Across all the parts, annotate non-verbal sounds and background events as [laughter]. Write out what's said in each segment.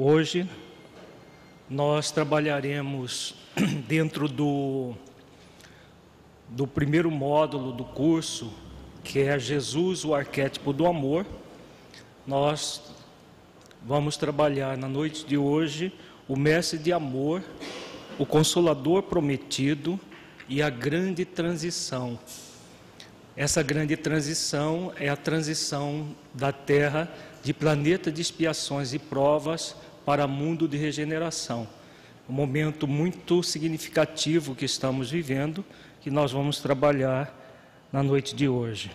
Hoje nós trabalharemos [clears throat] dentro do, do primeiro módulo do curso, que é Jesus, o arquétipo do amor. Nós vamos trabalhar na noite de hoje o mestre de amor, o consolador prometido e a grande transição. Essa grande transição é a transição da Terra de planeta de expiações e provas para mundo de regeneração. Um momento muito significativo que estamos vivendo, que nós vamos trabalhar na noite de hoje.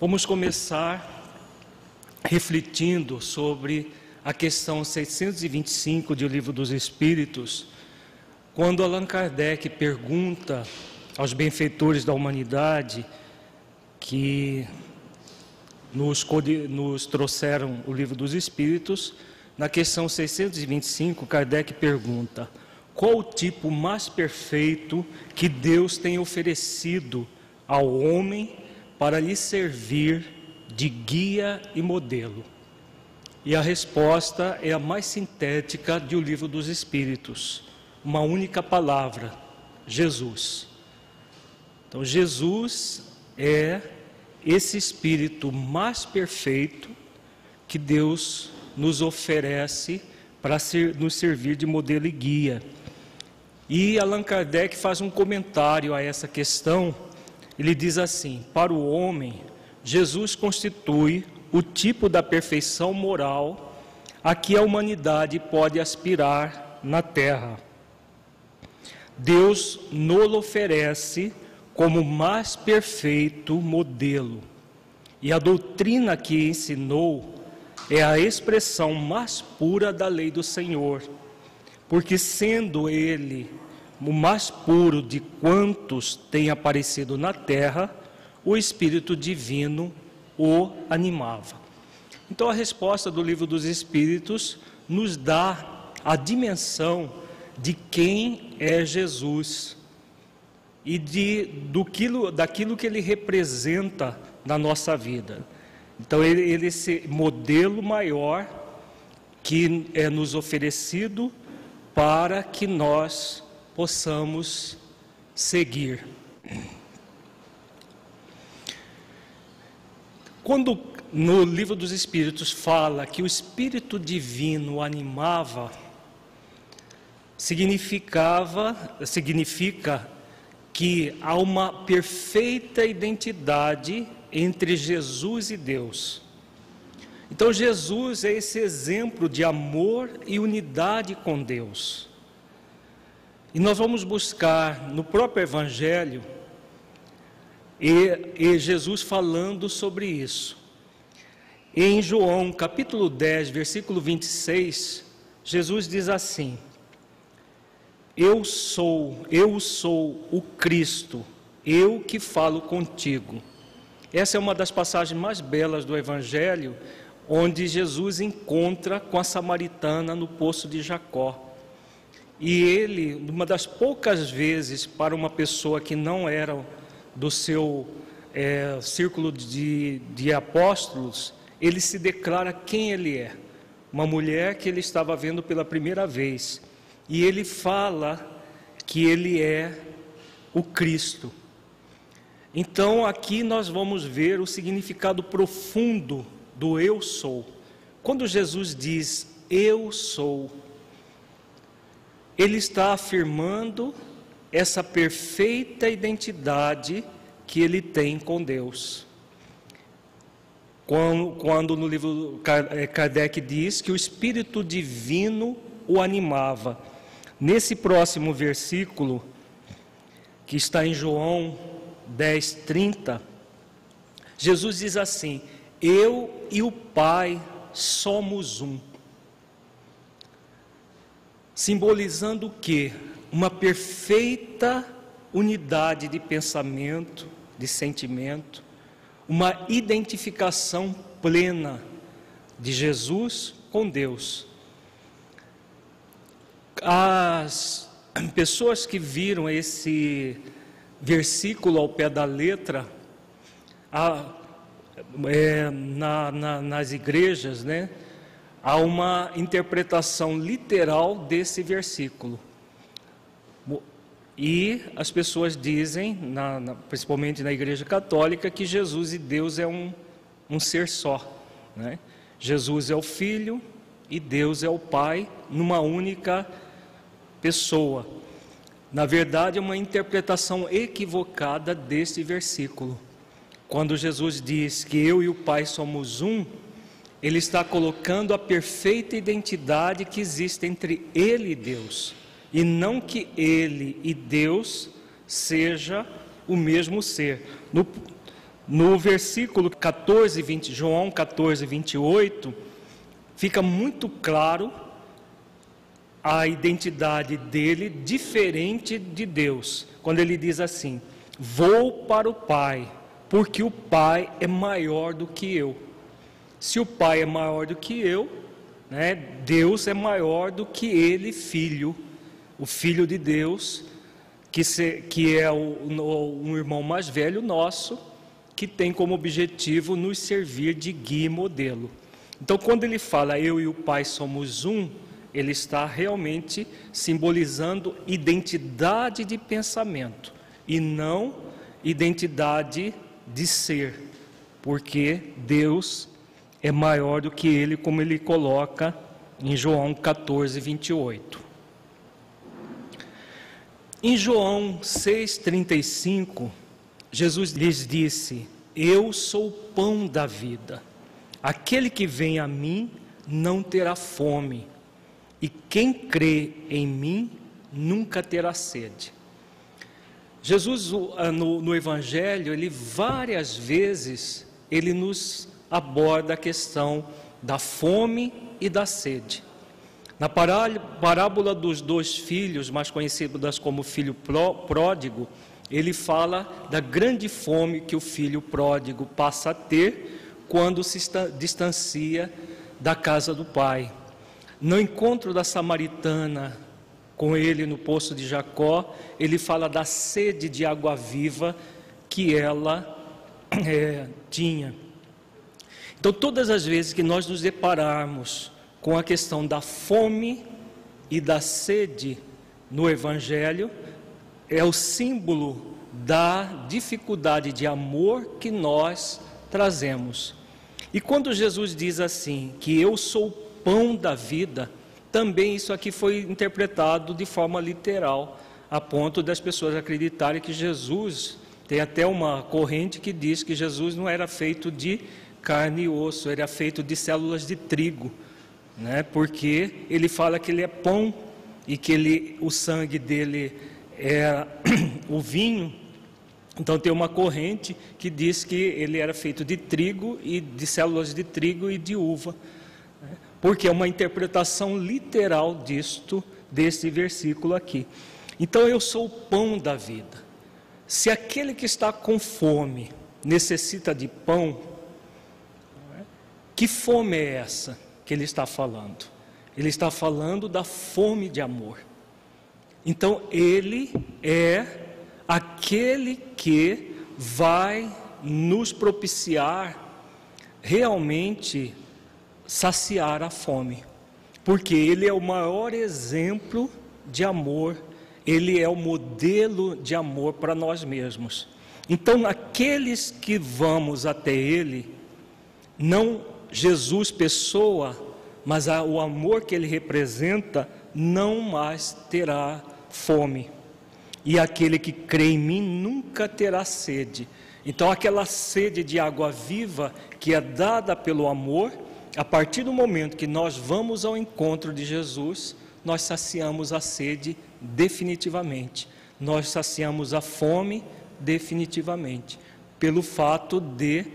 Vamos começar refletindo sobre a questão 625 do Livro dos Espíritos, quando Allan Kardec pergunta aos benfeitores da humanidade que nos, nos trouxeram o livro dos Espíritos, na questão 625, Kardec pergunta: qual o tipo mais perfeito que Deus tem oferecido ao homem para lhe servir de guia e modelo? E a resposta é a mais sintética de O Livro dos Espíritos, uma única palavra: Jesus. Então, Jesus é esse espírito mais perfeito que Deus nos oferece para ser, nos servir de modelo e guia. E Allan Kardec faz um comentário a essa questão. Ele diz assim: para o homem, Jesus constitui o tipo da perfeição moral a que a humanidade pode aspirar na terra. Deus nos oferece como mais perfeito modelo. E a doutrina que ensinou é a expressão mais pura da lei do Senhor, porque sendo ele o mais puro de quantos tem aparecido na terra, o Espírito Divino o animava. Então a resposta do livro dos Espíritos nos dá a dimensão de quem é Jesus e de, do quilo, daquilo que ele representa na nossa vida. Então, ele, ele esse modelo maior que é nos oferecido para que nós possamos seguir. Quando no livro dos Espíritos fala que o Espírito Divino animava, significava, significa que há uma perfeita identidade entre Jesus e Deus. Então, Jesus é esse exemplo de amor e unidade com Deus. E nós vamos buscar no próprio Evangelho e, e Jesus falando sobre isso. Em João capítulo 10, versículo 26, Jesus diz assim: eu sou, eu sou o Cristo, eu que falo contigo. Essa é uma das passagens mais belas do Evangelho, onde Jesus encontra com a samaritana no poço de Jacó. E ele, uma das poucas vezes para uma pessoa que não era do seu é, círculo de, de apóstolos, ele se declara quem ele é. Uma mulher que ele estava vendo pela primeira vez. E ele fala que ele é o Cristo. Então aqui nós vamos ver o significado profundo do eu sou. Quando Jesus diz eu sou, ele está afirmando essa perfeita identidade que ele tem com Deus. Quando, quando, no livro eh, Kardec diz que o Espírito Divino o animava. Nesse próximo versículo, que está em João 10, 30, Jesus diz assim: Eu e o Pai somos um. Simbolizando o que? Uma perfeita unidade de pensamento, de sentimento, uma identificação plena de Jesus com Deus. As pessoas que viram esse versículo ao pé da letra, a, é, na, na, nas igrejas, né, há uma interpretação literal desse versículo. E as pessoas dizem, na, na, principalmente na Igreja Católica, que Jesus e Deus é um, um ser só. Né? Jesus é o Filho e Deus é o Pai, numa única pessoa. Na verdade, é uma interpretação equivocada deste versículo. Quando Jesus diz que eu e o Pai somos um, ele está colocando a perfeita identidade que existe entre ele e Deus e não que ele e Deus seja o mesmo ser. No, no versículo 14, 20, João 14, 28, fica muito claro a identidade dele diferente de Deus, quando ele diz assim: Vou para o Pai, porque o Pai é maior do que eu. Se o Pai é maior do que eu, né, Deus é maior do que ele, filho o Filho de Deus, que, se, que é o, um irmão mais velho nosso, que tem como objetivo nos servir de guia e modelo. Então, quando ele fala eu e o Pai somos um, ele está realmente simbolizando identidade de pensamento e não identidade de ser, porque Deus é maior do que ele, como ele coloca em João 14, 28. Em João 6,35, Jesus lhes disse: Eu sou o pão da vida. Aquele que vem a mim não terá fome, e quem crê em mim nunca terá sede. Jesus, ah, no, no Evangelho, ele várias vezes, ele nos aborda a questão da fome e da sede. Na parábola dos dois filhos, mais conhecidas como filho pródigo, ele fala da grande fome que o filho pródigo passa a ter quando se distancia da casa do pai. No encontro da samaritana com ele no poço de Jacó, ele fala da sede de água viva que ela é, [clears throat] tinha. Então, todas as vezes que nós nos depararmos com a questão da fome e da sede no Evangelho, é o símbolo da dificuldade de amor que nós trazemos. E quando Jesus diz assim, que eu sou pão da vida, também isso aqui foi interpretado de forma literal, a ponto das pessoas acreditarem que Jesus, tem até uma corrente que diz que Jesus não era feito de carne e osso, era feito de células de trigo né? Porque ele fala que ele é pão e que ele, o sangue dele é [clears throat] o vinho. Então tem uma corrente que diz que ele era feito de trigo e de células de trigo e de uva? Porque é uma interpretação literal disto desse versículo aqui. Então eu sou o pão da vida. Se aquele que está com fome necessita de pão, que fome é essa? que ele está falando? Ele está falando da fome de amor. Então, ele é aquele que vai nos propiciar realmente saciar a fome, porque ele é o maior exemplo de amor, ele é o modelo de amor para nós mesmos. Então, aqueles que vamos até ele, não Jesus pessoa, mas o amor que ele representa, não mais terá fome. E aquele que crê em mim nunca terá sede. Então, aquela sede de água viva que é dada pelo amor, a partir do momento que nós vamos ao encontro de Jesus, nós saciamos a sede definitivamente. Nós saciamos a fome definitivamente, pelo fato de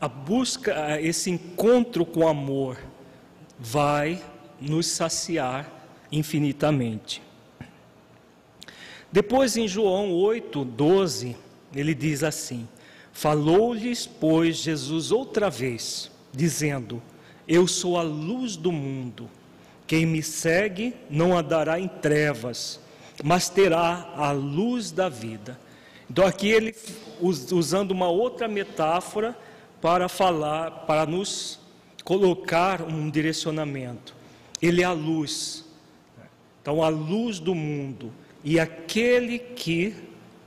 a busca, esse encontro com o amor vai nos saciar infinitamente. Depois em João 8, 12, ele diz assim: Falou-lhes, pois, Jesus outra vez, dizendo: Eu sou a luz do mundo. Quem me segue não andará em trevas, mas terá a luz da vida. Então, aqui ele usando uma outra metáfora para falar, para nos colocar um direcionamento. Ele é a luz. Então, a luz do mundo. E aquele que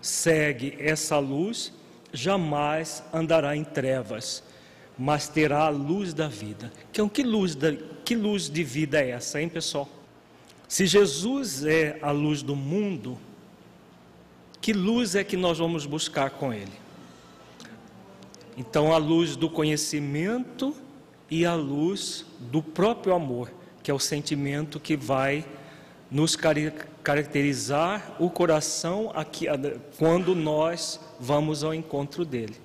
segue essa luz jamais andará em trevas, mas terá a luz da vida. Então, que luz, da, que luz de vida é essa, hein, pessoal? Se Jesus é a luz do mundo, que luz é que nós vamos buscar com Ele? Então, a luz do conhecimento e a luz do próprio amor, que é o sentimento que vai nos caracterizar o coração aqui, quando nós vamos ao encontro dele.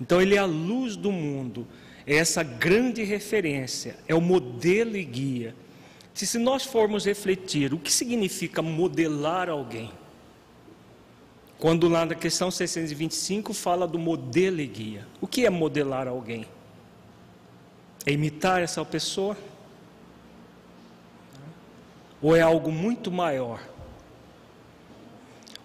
Então, ele é a luz do mundo, é essa grande referência, é o modelo e guia. Se, se nós formos refletir, o que significa modelar alguém? Quando lá na questão 625 fala do modelo e guia. O que é modelar alguém? É imitar essa pessoa? Ou é algo muito maior?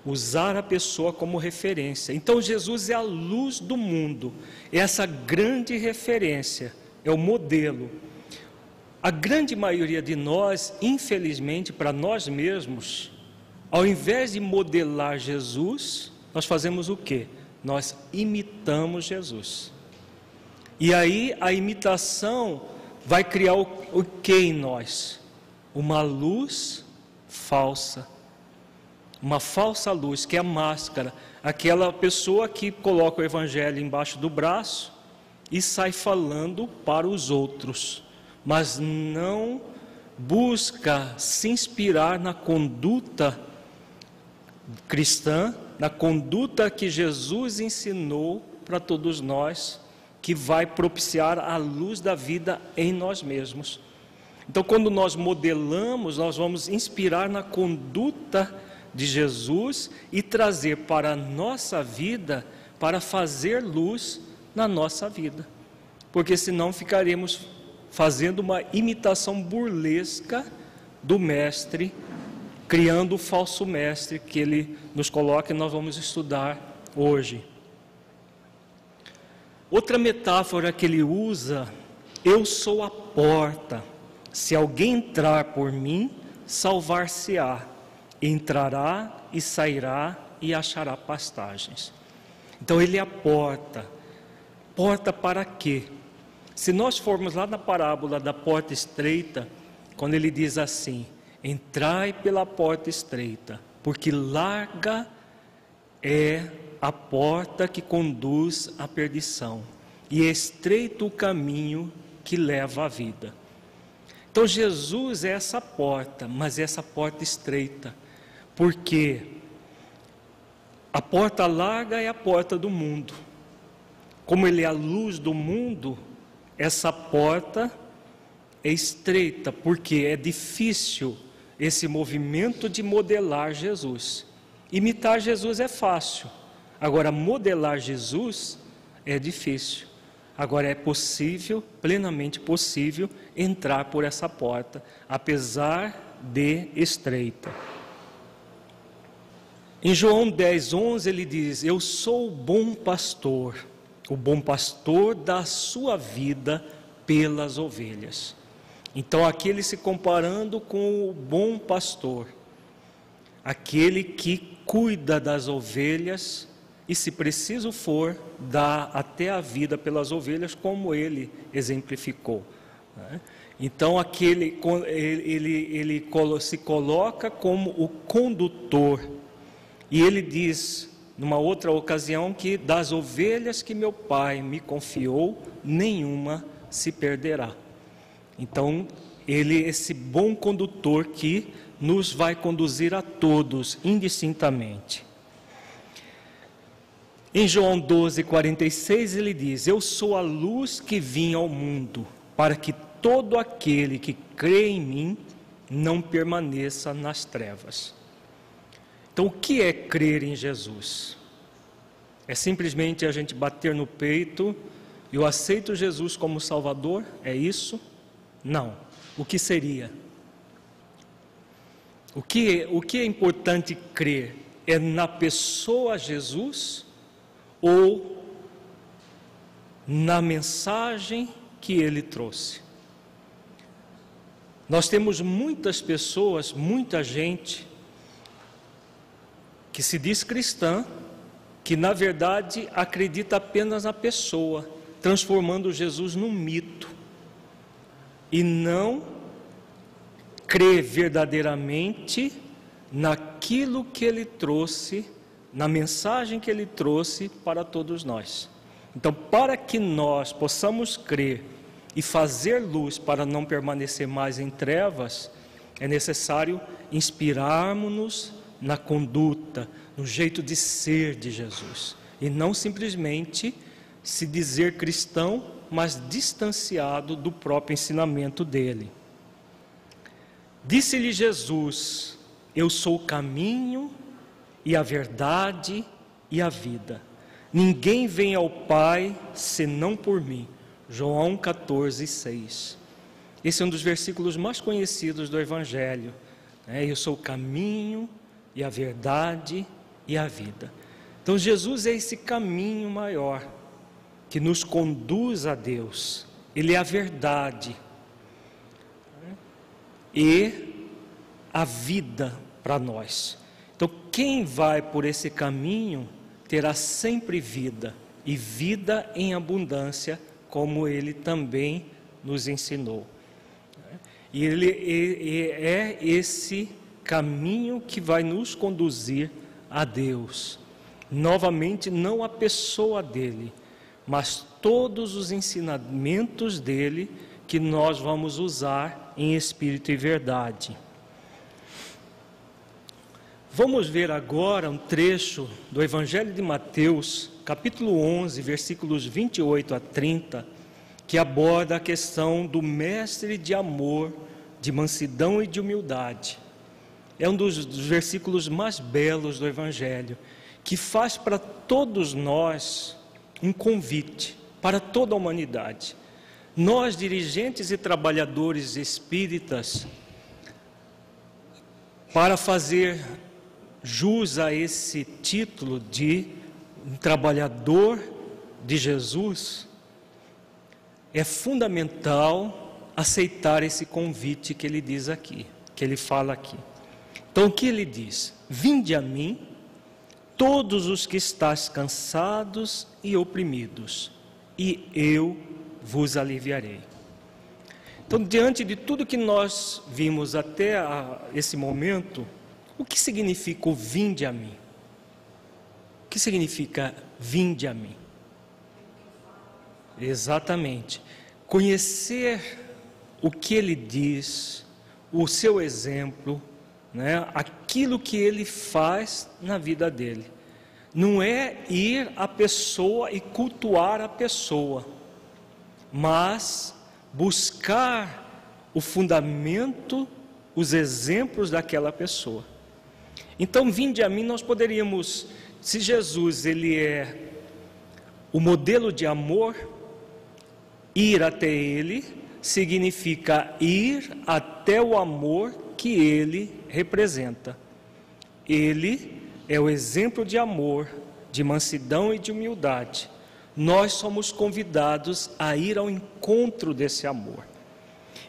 Usar a pessoa como referência. Então Jesus é a luz do mundo, é essa grande referência, é o modelo. A grande maioria de nós, infelizmente, para nós mesmos, ao invés de modelar Jesus, nós fazemos o quê? Nós imitamos Jesus. E aí a imitação vai criar o, o que em nós? Uma luz falsa. Uma falsa luz, que é a máscara. Aquela pessoa que coloca o evangelho embaixo do braço e sai falando para os outros, mas não busca se inspirar na conduta cristã, na conduta que Jesus ensinou para todos nós, que vai propiciar a luz da vida em nós mesmos. Então, quando nós modelamos, nós vamos inspirar na conduta de Jesus e trazer para a nossa vida, para fazer luz na nossa vida. Porque senão ficaremos fazendo uma imitação burlesca do Mestre criando o falso mestre que ele nos coloca e nós vamos estudar hoje. Outra metáfora que ele usa, eu sou a porta. Se alguém entrar por mim, salvar-se-á. Entrará e sairá e achará pastagens. Então ele é a porta. Porta para quê? Se nós formos lá na parábola da porta estreita, quando ele diz assim: Entrai pela porta estreita, porque larga é a porta que conduz à perdição, e é estreito o caminho que leva à vida. Então Jesus é essa porta, mas é essa porta estreita, porque a porta larga é a porta do mundo. Como ele é a luz do mundo, essa porta é estreita, porque é difícil esse movimento de modelar Jesus. Imitar Jesus é fácil, agora modelar Jesus é difícil. Agora é possível, plenamente possível, entrar por essa porta, apesar de estreita. Em João 10, 11, ele diz: Eu sou o bom pastor, o bom pastor dá sua vida pelas ovelhas. Então, aqui ele se comparando com o bom pastor. aquele que cuida das ovelhas e, se preciso for, dá até a vida pelas ovelhas, como ele exemplificou. Né? Então, aquele, ele, ele, ele se coloca como o condutor, e ele diz, numa outra ocasião, que das ovelhas que meu pai me confiou, nenhuma se perderá. Então, ele esse bom condutor que nos vai conduzir a todos indistintamente. Em João 12, 46, ele diz: Eu sou a luz que vim ao mundo, para que todo aquele que crê em mim não permaneça nas trevas. Então, o que é crer em Jesus? É simplesmente a gente bater no peito e eu aceito Jesus como Salvador? É isso? Não. O que seria? O que, o que é importante crer? É na pessoa Jesus? ou na mensagem que ele trouxe. Nós temos muitas pessoas, muita gente que se diz cristã, que na verdade acredita apenas na pessoa, transformando Jesus num mito e não crê verdadeiramente naquilo que ele trouxe na mensagem que ele trouxe para todos nós. Então, para que nós possamos crer e fazer luz para não permanecer mais em trevas, é necessário inspirarmos-nos na conduta, no jeito de ser de Jesus, e não simplesmente se dizer cristão, mas distanciado do próprio ensinamento dele. Disse-lhe Jesus: Eu sou o caminho, e a verdade e a vida. Ninguém vem ao Pai senão por mim. João 14, 6. Esse é um dos versículos mais conhecidos do Evangelho. Né? Eu sou o caminho e a verdade e a vida. Então, Jesus é esse caminho maior que nos conduz a Deus. Ele é a verdade e a vida para nós. Então, quem vai por esse caminho terá sempre vida, e vida em abundância, como ele também nos ensinou. E ele é esse caminho que vai nos conduzir a Deus. Novamente, não a pessoa dele, mas todos os ensinamentos dele que nós vamos usar em espírito e verdade. Vamos ver agora um trecho do Evangelho de Mateus, capítulo 11, versículos 28 a 30, que aborda a questão do mestre de amor, de mansidão e de humildade. É um dos, dos versículos mais belos do Evangelho, que faz para todos nós um convite, para toda a humanidade. Nós, dirigentes e trabalhadores espíritas, para fazer jus a esse título de um trabalhador de Jesus, é fundamental aceitar esse convite que ele diz aqui, que ele fala aqui. Então o que ele diz? Vinde a mim, todos os que estáis cansados e oprimidos, e eu vos aliviarei. Então, diante de tudo que nós vimos até esse momento, o que significa o vinde a mim? O que significa vinde a mim? Exatamente. Conhecer o que ele diz, o seu exemplo, né? aquilo que ele faz na vida dele. Não é ir à pessoa e cultuar a pessoa, mas buscar o fundamento, os exemplos daquela pessoa. Então, vinde a mim, nós poderíamos, se Jesus ele é o modelo de amor, ir até ele significa ir até o amor que ele representa. Ele é o exemplo de amor, de mansidão e de humildade. Nós somos convidados a ir ao encontro desse amor.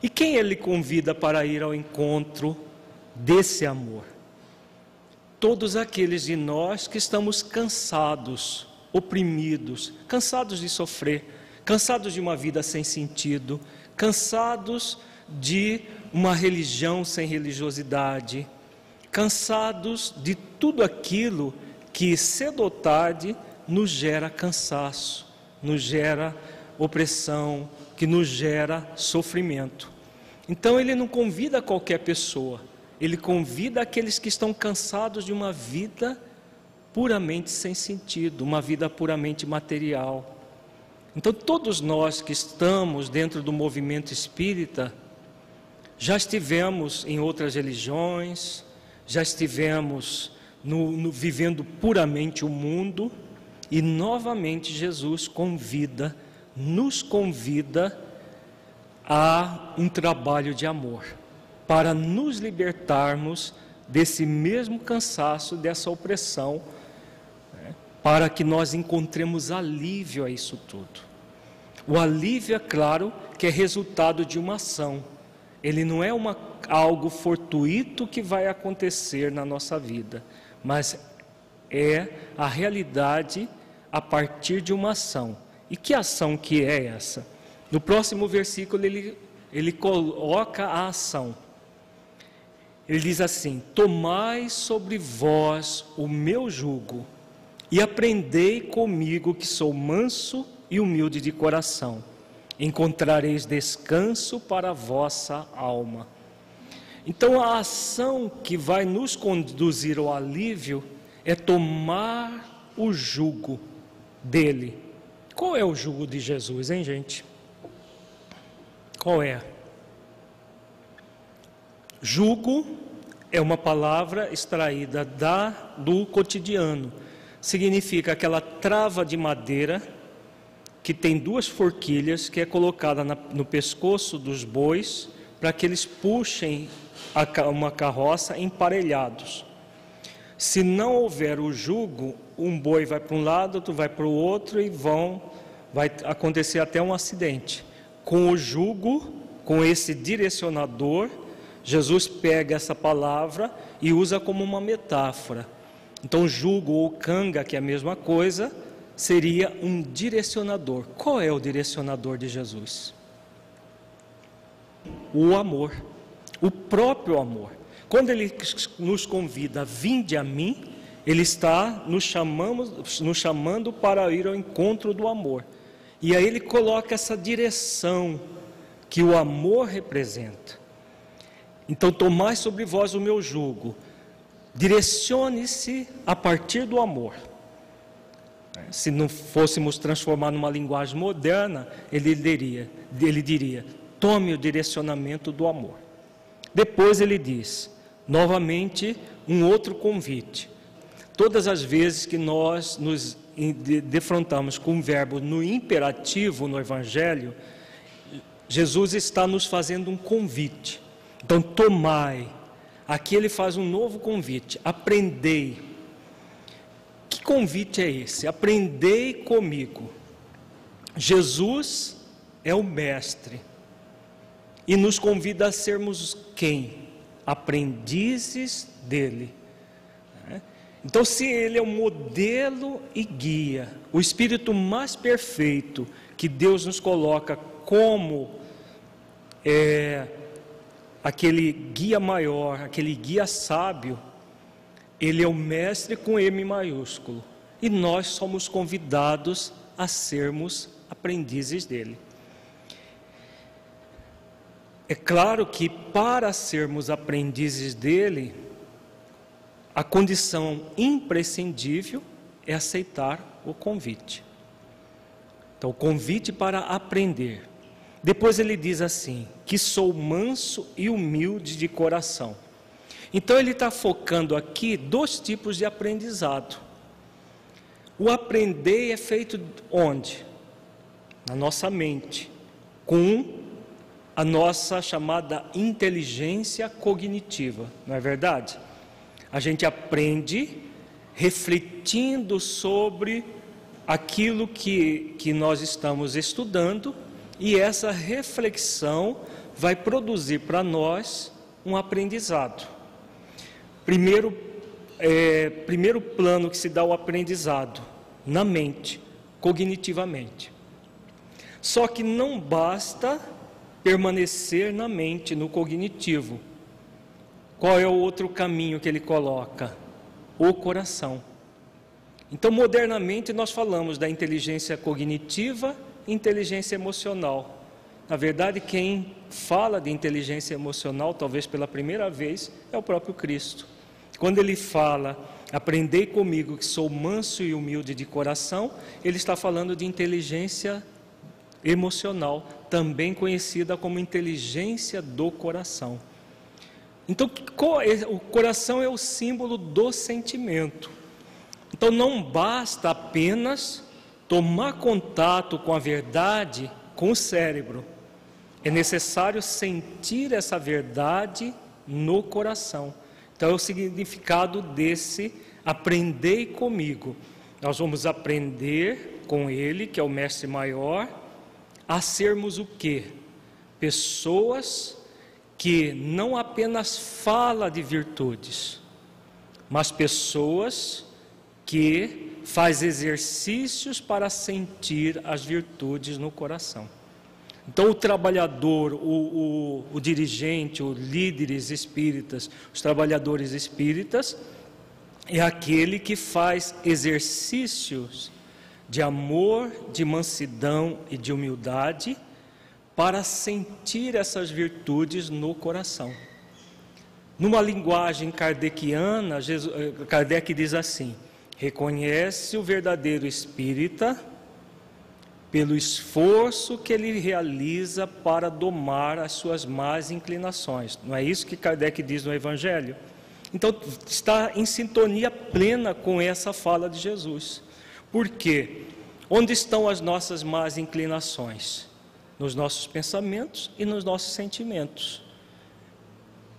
E quem ele convida para ir ao encontro desse amor? todos aqueles de nós que estamos cansados, oprimidos, cansados de sofrer, cansados de uma vida sem sentido, cansados de uma religião sem religiosidade, cansados de tudo aquilo que cedo ou tarde nos gera cansaço, nos gera opressão, que nos gera sofrimento. Então ele não convida qualquer pessoa, ele convida aqueles que estão cansados de uma vida puramente sem sentido, uma vida puramente material. Então, todos nós que estamos dentro do movimento espírita, já estivemos em outras religiões, já estivemos no, no, vivendo puramente o mundo, e novamente Jesus convida, nos convida a um trabalho de amor para nos libertarmos desse mesmo cansaço, dessa opressão, né, para que nós encontremos alívio a isso tudo. O alívio, é claro, que é resultado de uma ação. Ele não é uma, algo fortuito que vai acontecer na nossa vida, mas é a realidade a partir de uma ação. E que ação que é essa? No próximo versículo ele, ele coloca a ação. Ele diz assim: Tomai sobre vós o meu jugo e aprendei comigo, que sou manso e humilde de coração. Encontrareis descanso para a vossa alma. Então, a ação que vai nos conduzir ao alívio é tomar o jugo dele. Qual é o jugo de Jesus, hein, gente? Qual é? Jugo é uma palavra extraída da do cotidiano. Significa aquela trava de madeira que tem duas forquilhas que é colocada na, no pescoço dos bois para que eles puxem a, uma carroça emparelhados. Se não houver o jugo, um boi vai para um lado, outro vai para o outro e vão vai acontecer até um acidente. Com o jugo, com esse direcionador, Jesus pega essa palavra e usa como uma metáfora. Então, jugo ou canga, que é a mesma coisa, seria um direcionador. Qual é o direcionador de Jesus? O amor, o próprio amor. Quando ele nos convida, vinde a mim, ele está nos, chamamos, nos chamando para ir ao encontro do amor. E aí ele coloca essa direção que o amor representa. Então, tomai sobre vós o meu jugo, direcione-se a partir do amor. Se não fôssemos transformar numa linguagem moderna, ele diria, ele diria: tome o direcionamento do amor. Depois ele diz, novamente, um outro convite. Todas as vezes que nós nos defrontamos com o verbo no imperativo no Evangelho, Jesus está nos fazendo um convite. Então, tomai. Aqui ele faz um novo convite: aprendei. Que convite é esse? Aprendei comigo. Jesus é o Mestre e nos convida a sermos quem? Aprendizes dele. Né? Então, se ele é o modelo e guia, o espírito mais perfeito que Deus nos coloca como é, aquele guia maior, aquele guia sábio, ele é o mestre com M maiúsculo. E nós somos convidados a sermos aprendizes dele. É claro que para sermos aprendizes dele, a condição imprescindível é aceitar o convite. Então, o convite para aprender. Depois ele diz assim: que sou manso e humilde de coração. Então ele está focando aqui dois tipos de aprendizado. O aprender é feito onde? Na nossa mente, com a nossa chamada inteligência cognitiva, não é verdade? A gente aprende refletindo sobre aquilo que, que nós estamos estudando e essa reflexão vai produzir para nós um aprendizado. Primeiro, é, primeiro plano que se dá o aprendizado, na mente, cognitivamente. Só que não basta permanecer na mente, no cognitivo. Qual é o outro caminho que ele coloca? O coração. Então, modernamente, nós falamos da inteligência cognitiva e inteligência emocional. Na verdade, quem fala de inteligência emocional, talvez pela primeira vez, é o próprio Cristo. Quando ele fala, aprendei comigo que sou manso e humilde de coração, ele está falando de inteligência emocional, também conhecida como inteligência do coração. Então, o coração é o símbolo do sentimento. Então, não basta apenas tomar contato com a verdade com o cérebro. É necessário sentir essa verdade no coração. Então, é o significado desse aprendei comigo. Nós vamos aprender com ele, que é o mestre maior, a sermos o quê? Pessoas que não apenas fala de virtudes, mas pessoas que faz exercícios para sentir as virtudes no coração. Então, o trabalhador, o, o, o dirigente, os líderes espíritas, os trabalhadores espíritas, é aquele que faz exercícios de amor, de mansidão e de humildade para sentir essas virtudes no coração. Numa linguagem kardeciana, Jesus, eh, Kardec diz assim: reconhece o verdadeiro espírita pelo esforço que ele realiza para domar as suas más inclinações. Não é isso que Kardec diz no Evangelho? Então, está em sintonia plena com essa fala de Jesus. Por quê? Onde estão as nossas más inclinações? Nos nossos pensamentos e nos nossos sentimentos.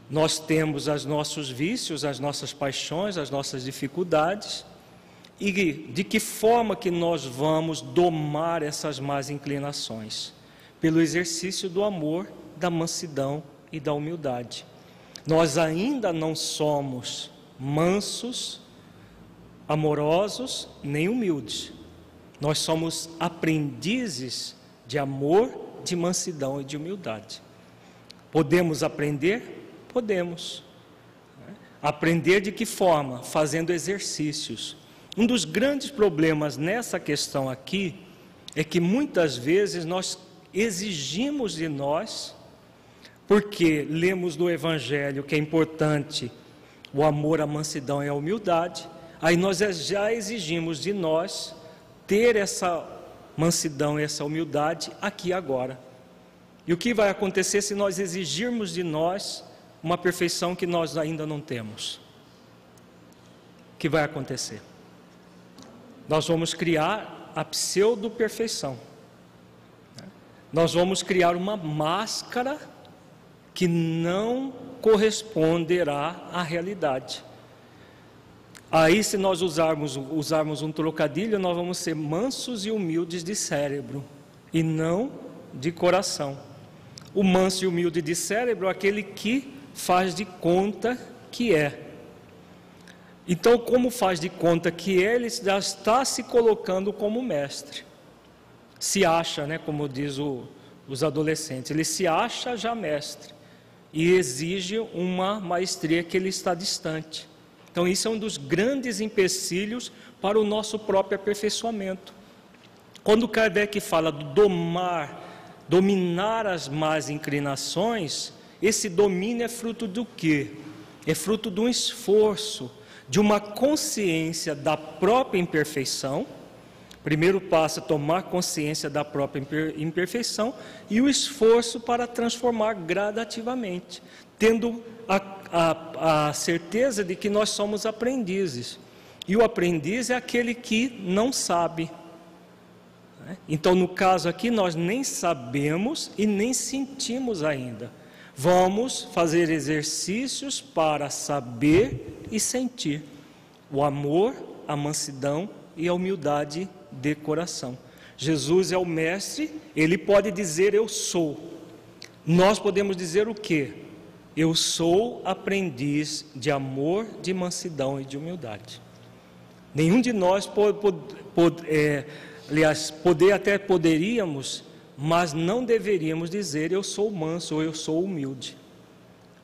Nós temos os nossos vícios, as nossas paixões, as nossas dificuldades e de que forma que nós vamos domar essas más inclinações? Pelo exercício do amor, da mansidão e da humildade. Nós ainda não somos mansos, amorosos, nem humildes. Nós somos aprendizes de amor, de mansidão e de humildade. Podemos aprender? Podemos. Aprender de que forma? Fazendo exercícios um dos grandes problemas nessa questão aqui é que muitas vezes nós exigimos de nós, porque lemos no Evangelho que é importante o amor, a mansidão e a humildade, aí nós já exigimos de nós ter essa mansidão e essa humildade aqui agora. E o que vai acontecer se nós exigirmos de nós uma perfeição que nós ainda não temos? O que vai acontecer? Nós vamos criar a pseudo-perfeição. Nós vamos criar uma máscara que não corresponderá à realidade. Aí, se nós usarmos, usarmos um trocadilho, nós vamos ser mansos e humildes de cérebro e não de coração. O manso e humilde de cérebro é aquele que faz de conta que é. Então, como faz de conta que ele já está se colocando como mestre? Se acha, né, como diz o, os adolescentes, ele se acha já mestre e exige uma maestria que ele está distante. Então, isso é um dos grandes empecilhos para o nosso próprio aperfeiçoamento. Quando Kardec fala do domar, dominar as más inclinações, esse domínio é fruto do quê? É fruto de um esforço, de uma consciência da própria imperfeição. Primeiro passo é tomar consciência da própria imperfeição e o esforço para transformar gradativamente, tendo a, a, a certeza de que nós somos aprendizes. E o aprendiz é aquele que não sabe. Né? Então, no caso aqui, nós nem sabemos e nem sentimos ainda. Vamos fazer exercícios para saber e sentir o amor, a mansidão e a humildade de coração. Jesus é o mestre, ele pode dizer eu sou. Nós podemos dizer o quê? Eu sou aprendiz de amor, de mansidão e de humildade. Nenhum de nós pode, pode é, aliás, poder até poderíamos, mas não deveríamos dizer eu sou manso ou eu sou humilde.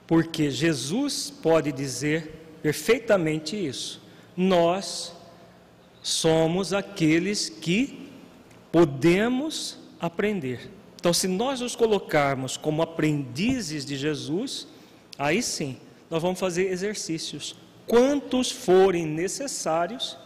Porque Jesus pode dizer perfeitamente isso. Nós somos aqueles que podemos aprender. Então, se nós nos colocarmos como aprendizes de Jesus, Aí sim, nós vamos fazer exercícios, quantos forem necessários,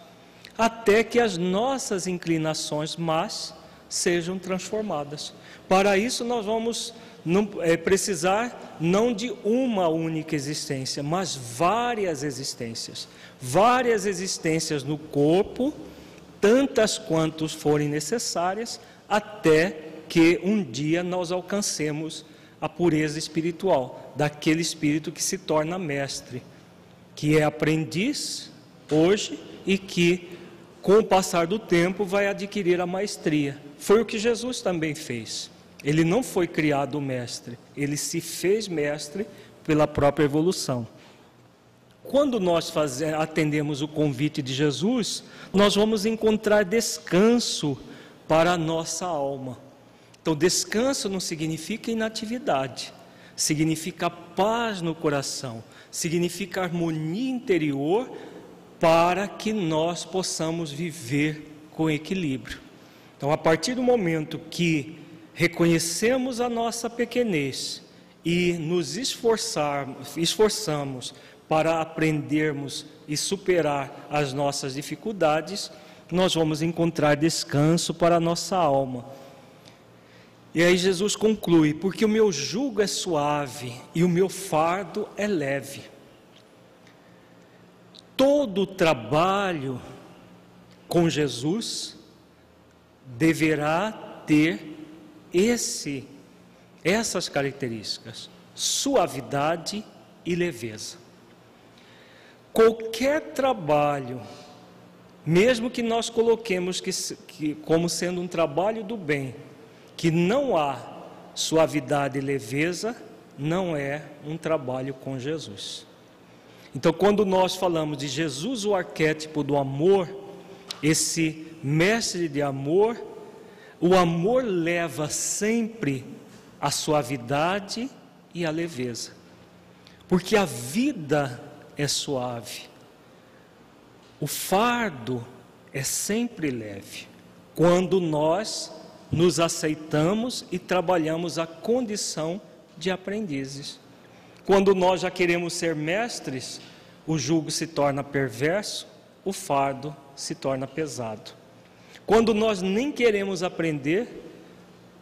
até que as nossas inclinações más sejam transformadas. Para isso, nós vamos não, é, precisar não de uma única existência, mas várias existências. Várias existências no corpo, tantas quantas forem necessárias, até que um dia nós alcancemos a pureza espiritual, daquele espírito que se torna mestre, que é aprendiz hoje e que, com o passar do tempo, vai adquirir a maestria. Foi o que Jesus também fez. Ele não foi criado mestre, ele se fez mestre pela própria evolução. Quando nós atendemos o convite de Jesus, nós vamos encontrar descanso para a nossa alma. Então, descanso não significa inatividade, significa paz no coração, significa harmonia interior para que nós possamos viver com equilíbrio. Então, a partir do momento que reconhecemos a nossa pequenez e nos esforçamos para aprendermos e superar as nossas dificuldades, nós vamos encontrar descanso para a nossa alma e aí Jesus conclui: porque o meu jugo é suave e o meu fardo é leve. Todo trabalho com Jesus deverá ter esse essas características: suavidade e leveza. Qualquer trabalho, mesmo que nós coloquemos que, que como sendo um trabalho do bem, que não há suavidade e leveza, não é um trabalho com Jesus. Então, quando nós falamos de Jesus, o arquétipo do amor, esse mestre de amor, o amor leva sempre a suavidade e a leveza, porque a vida é suave, o fardo é sempre leve, quando nós nos aceitamos e trabalhamos a condição de aprendizes. Quando nós já queremos ser mestres, o jugo se torna perverso, o fardo se torna pesado. Quando nós nem queremos aprender,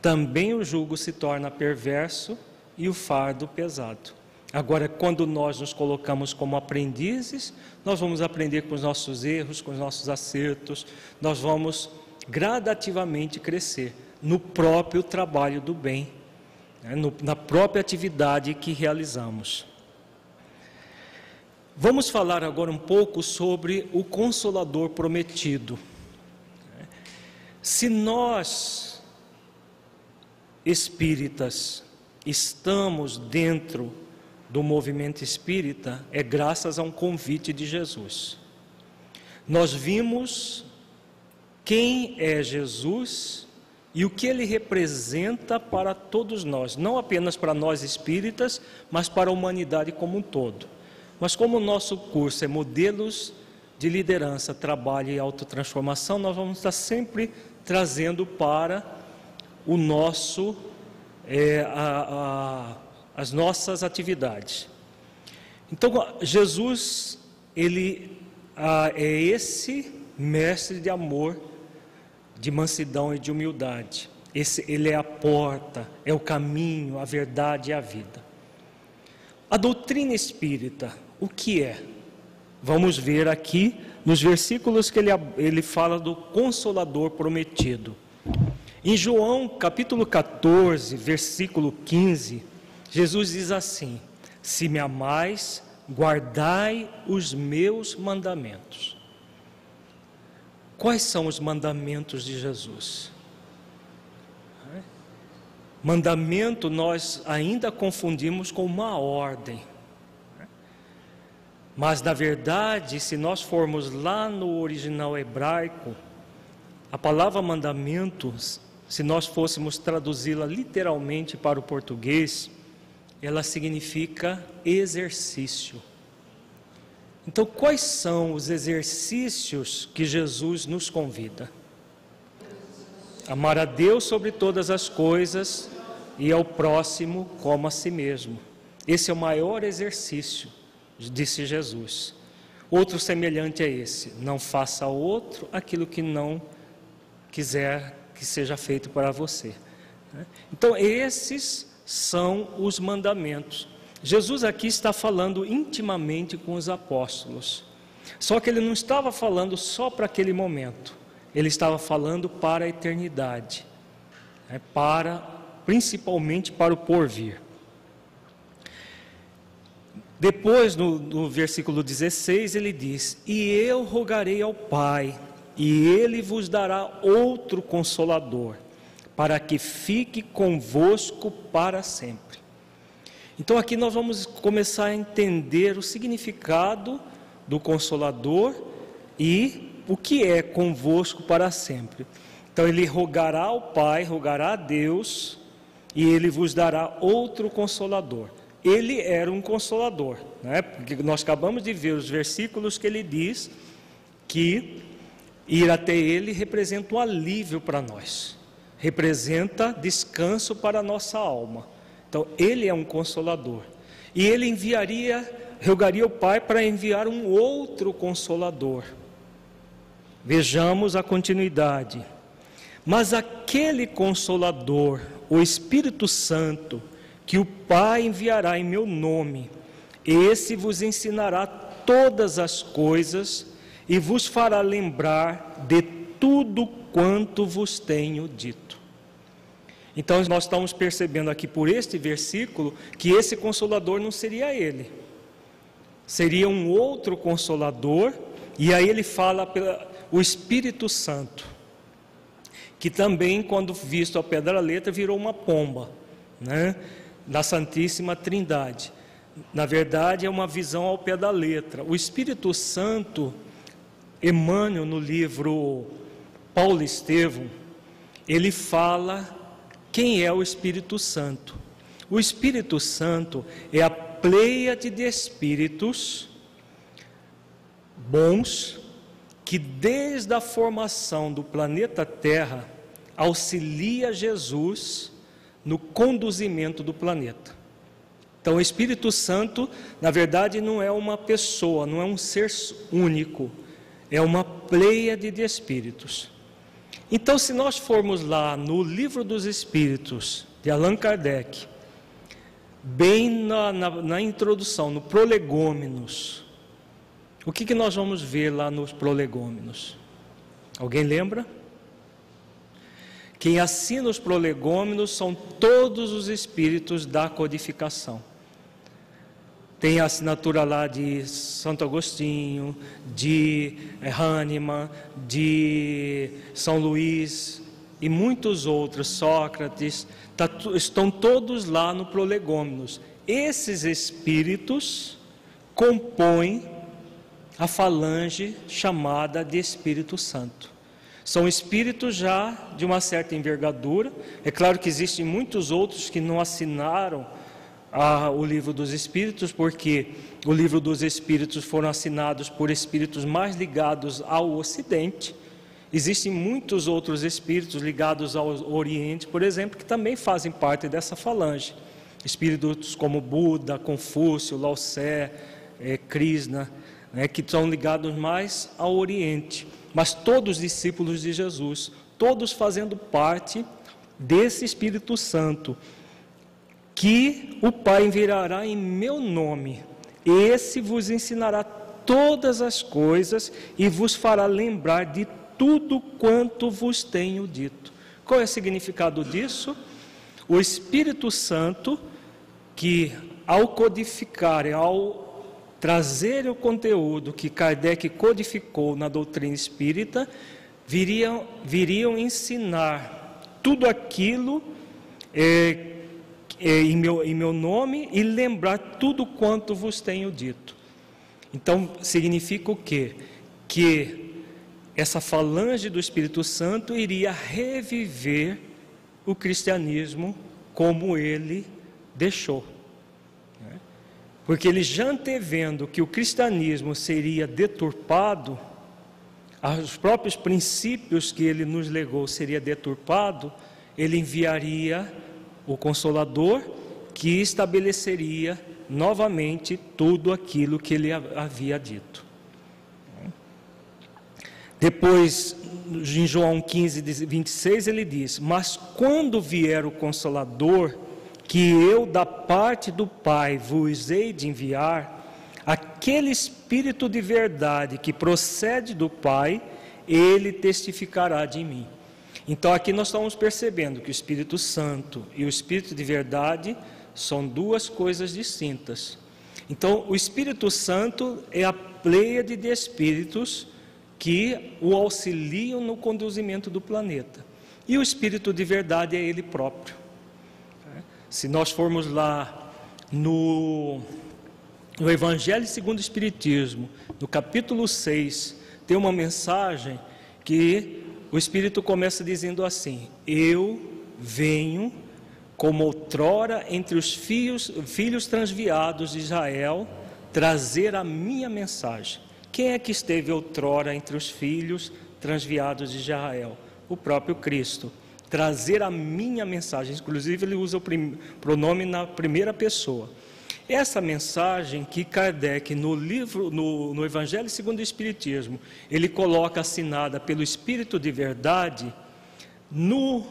também o jugo se torna perverso e o fardo pesado. Agora, quando nós nos colocamos como aprendizes, nós vamos aprender com os nossos erros, com os nossos acertos, nós vamos gradativamente crescer no próprio trabalho do bem, né, no, na própria atividade que realizamos. Vamos falar agora um pouco sobre o Consolador prometido. Se nós, espíritas, estamos dentro do movimento espírita, é graças a um convite de Jesus. Nós vimos quem é Jesus e o que ele representa para todos nós, não apenas para nós espíritas, mas para a humanidade como um todo. Mas como o nosso curso é modelos de liderança, trabalho e autotransformação, nós vamos estar sempre trazendo para o nosso é, a, a, as nossas atividades. Então Jesus ele a, é esse mestre de amor de mansidão e de humildade. Esse, ele é a porta, é o caminho, a verdade e a vida. A doutrina espírita, o que é? Vamos ver aqui nos versículos que ele, ele fala do Consolador prometido. Em João capítulo 14, versículo 15, Jesus diz assim: Se me amais, guardai os meus mandamentos. Quais são os mandamentos de Jesus? Mandamento nós ainda confundimos com uma ordem. Mas na verdade, se nós formos lá no original hebraico, a palavra mandamentos, se nós fôssemos traduzi-la literalmente para o português, ela significa exercício. Então, quais são os exercícios que Jesus nos convida? Amar a Deus sobre todas as coisas e ao próximo como a si mesmo. Esse é o maior exercício, disse Jesus. Outro semelhante é esse: não faça ao outro aquilo que não quiser que seja feito para você. Então, esses são os mandamentos. Jesus aqui está falando intimamente com os apóstolos. Só que ele não estava falando só para aquele momento. Ele estava falando para a eternidade. Né, para principalmente para o porvir. Depois, no, no versículo 16, ele diz: E eu rogarei ao Pai, e ele vos dará outro consolador, para que fique convosco para sempre. Então aqui nós vamos começar a entender o significado do Consolador e o que é convosco para sempre. Então ele rogará ao Pai, rogará a Deus, e ele vos dará outro consolador. Ele era um consolador, né? porque nós acabamos de ver os versículos que ele diz que ir até ele representa um alívio para nós, representa descanso para a nossa alma. Então, ele é um consolador. E ele enviaria, rogaria o Pai para enviar um outro consolador. Vejamos a continuidade. Mas aquele consolador, o Espírito Santo, que o Pai enviará em meu nome, esse vos ensinará todas as coisas e vos fará lembrar de tudo quanto vos tenho dito. Então nós estamos percebendo aqui por este versículo que esse consolador não seria ele, seria um outro consolador, e aí ele fala pela, o Espírito Santo, que também, quando visto a pedra letra, virou uma pomba, né? Da Santíssima Trindade. Na verdade, é uma visão ao pé da letra. O Espírito Santo, Emmanuel, no livro Paulo Estevão, ele fala quem é o Espírito Santo? O Espírito Santo é a pleiade de espíritos bons que desde a formação do planeta Terra auxilia Jesus no conduzimento do planeta. Então, o Espírito Santo, na verdade, não é uma pessoa, não é um ser único, é uma pleiade de espíritos. Então, se nós formos lá no Livro dos Espíritos, de Allan Kardec, bem na, na, na introdução, no Prolegômenos, o que, que nós vamos ver lá nos Prolegômenos? Alguém lembra? Quem assina os prolegômenos são todos os espíritos da codificação. Tem a assinatura lá de Santo Agostinho, de eh, Hahnemann, de São Luís e muitos outros, Sócrates, tá, estão todos lá no Prolegômenos. Esses espíritos compõem a falange chamada de Espírito Santo. São espíritos já de uma certa envergadura. É claro que existem muitos outros que não assinaram a, o livro dos Espíritos, porque o livro dos Espíritos foram assinados por espíritos mais ligados ao Ocidente. Existem muitos outros espíritos ligados ao Oriente, por exemplo, que também fazem parte dessa falange. Espíritos como Buda, Confúcio, Lao Tse, é, Krishna, né, que são ligados mais ao Oriente. Mas todos discípulos de Jesus, todos fazendo parte desse Espírito Santo, que o Pai enviará em meu nome. Esse vos ensinará todas as coisas e vos fará lembrar de tudo quanto vos tenho dito. Qual é o significado disso? O Espírito Santo, que ao codificar, ao trazer o conteúdo que Kardec codificou na doutrina espírita, viriam, viriam ensinar tudo aquilo é, é, em, meu, em meu nome e lembrar tudo quanto vos tenho dito. Então, significa o quê? Que essa falange do Espírito Santo iria reviver o cristianismo como ele deixou. Porque ele já antevendo que o cristianismo seria deturpado, os próprios princípios que ele nos legou seria deturpado, ele enviaria o Consolador que estabeleceria novamente tudo aquilo que ele havia dito. Depois, em João 15, 26, ele diz: Mas quando vier o Consolador, que eu da parte do Pai vos hei de enviar, aquele Espírito de verdade que procede do Pai, ele testificará de mim. Então aqui nós estamos percebendo que o Espírito Santo e o Espírito de verdade são duas coisas distintas. Então o Espírito Santo é a pleiade de espíritos que o auxiliam no conduzimento do planeta. E o Espírito de verdade é ele próprio. Se nós formos lá no, no Evangelho segundo o Espiritismo, no capítulo 6, tem uma mensagem que o Espírito começa dizendo assim: Eu venho como outrora entre os filhos, filhos transviados de Israel, trazer a minha mensagem. Quem é que esteve outrora entre os filhos transviados de Israel? O próprio Cristo. Trazer a minha mensagem. Inclusive, ele usa o pronome na primeira pessoa. Essa mensagem que Kardec, no livro, no, no Evangelho segundo o Espiritismo, ele coloca assinada pelo Espírito de Verdade, no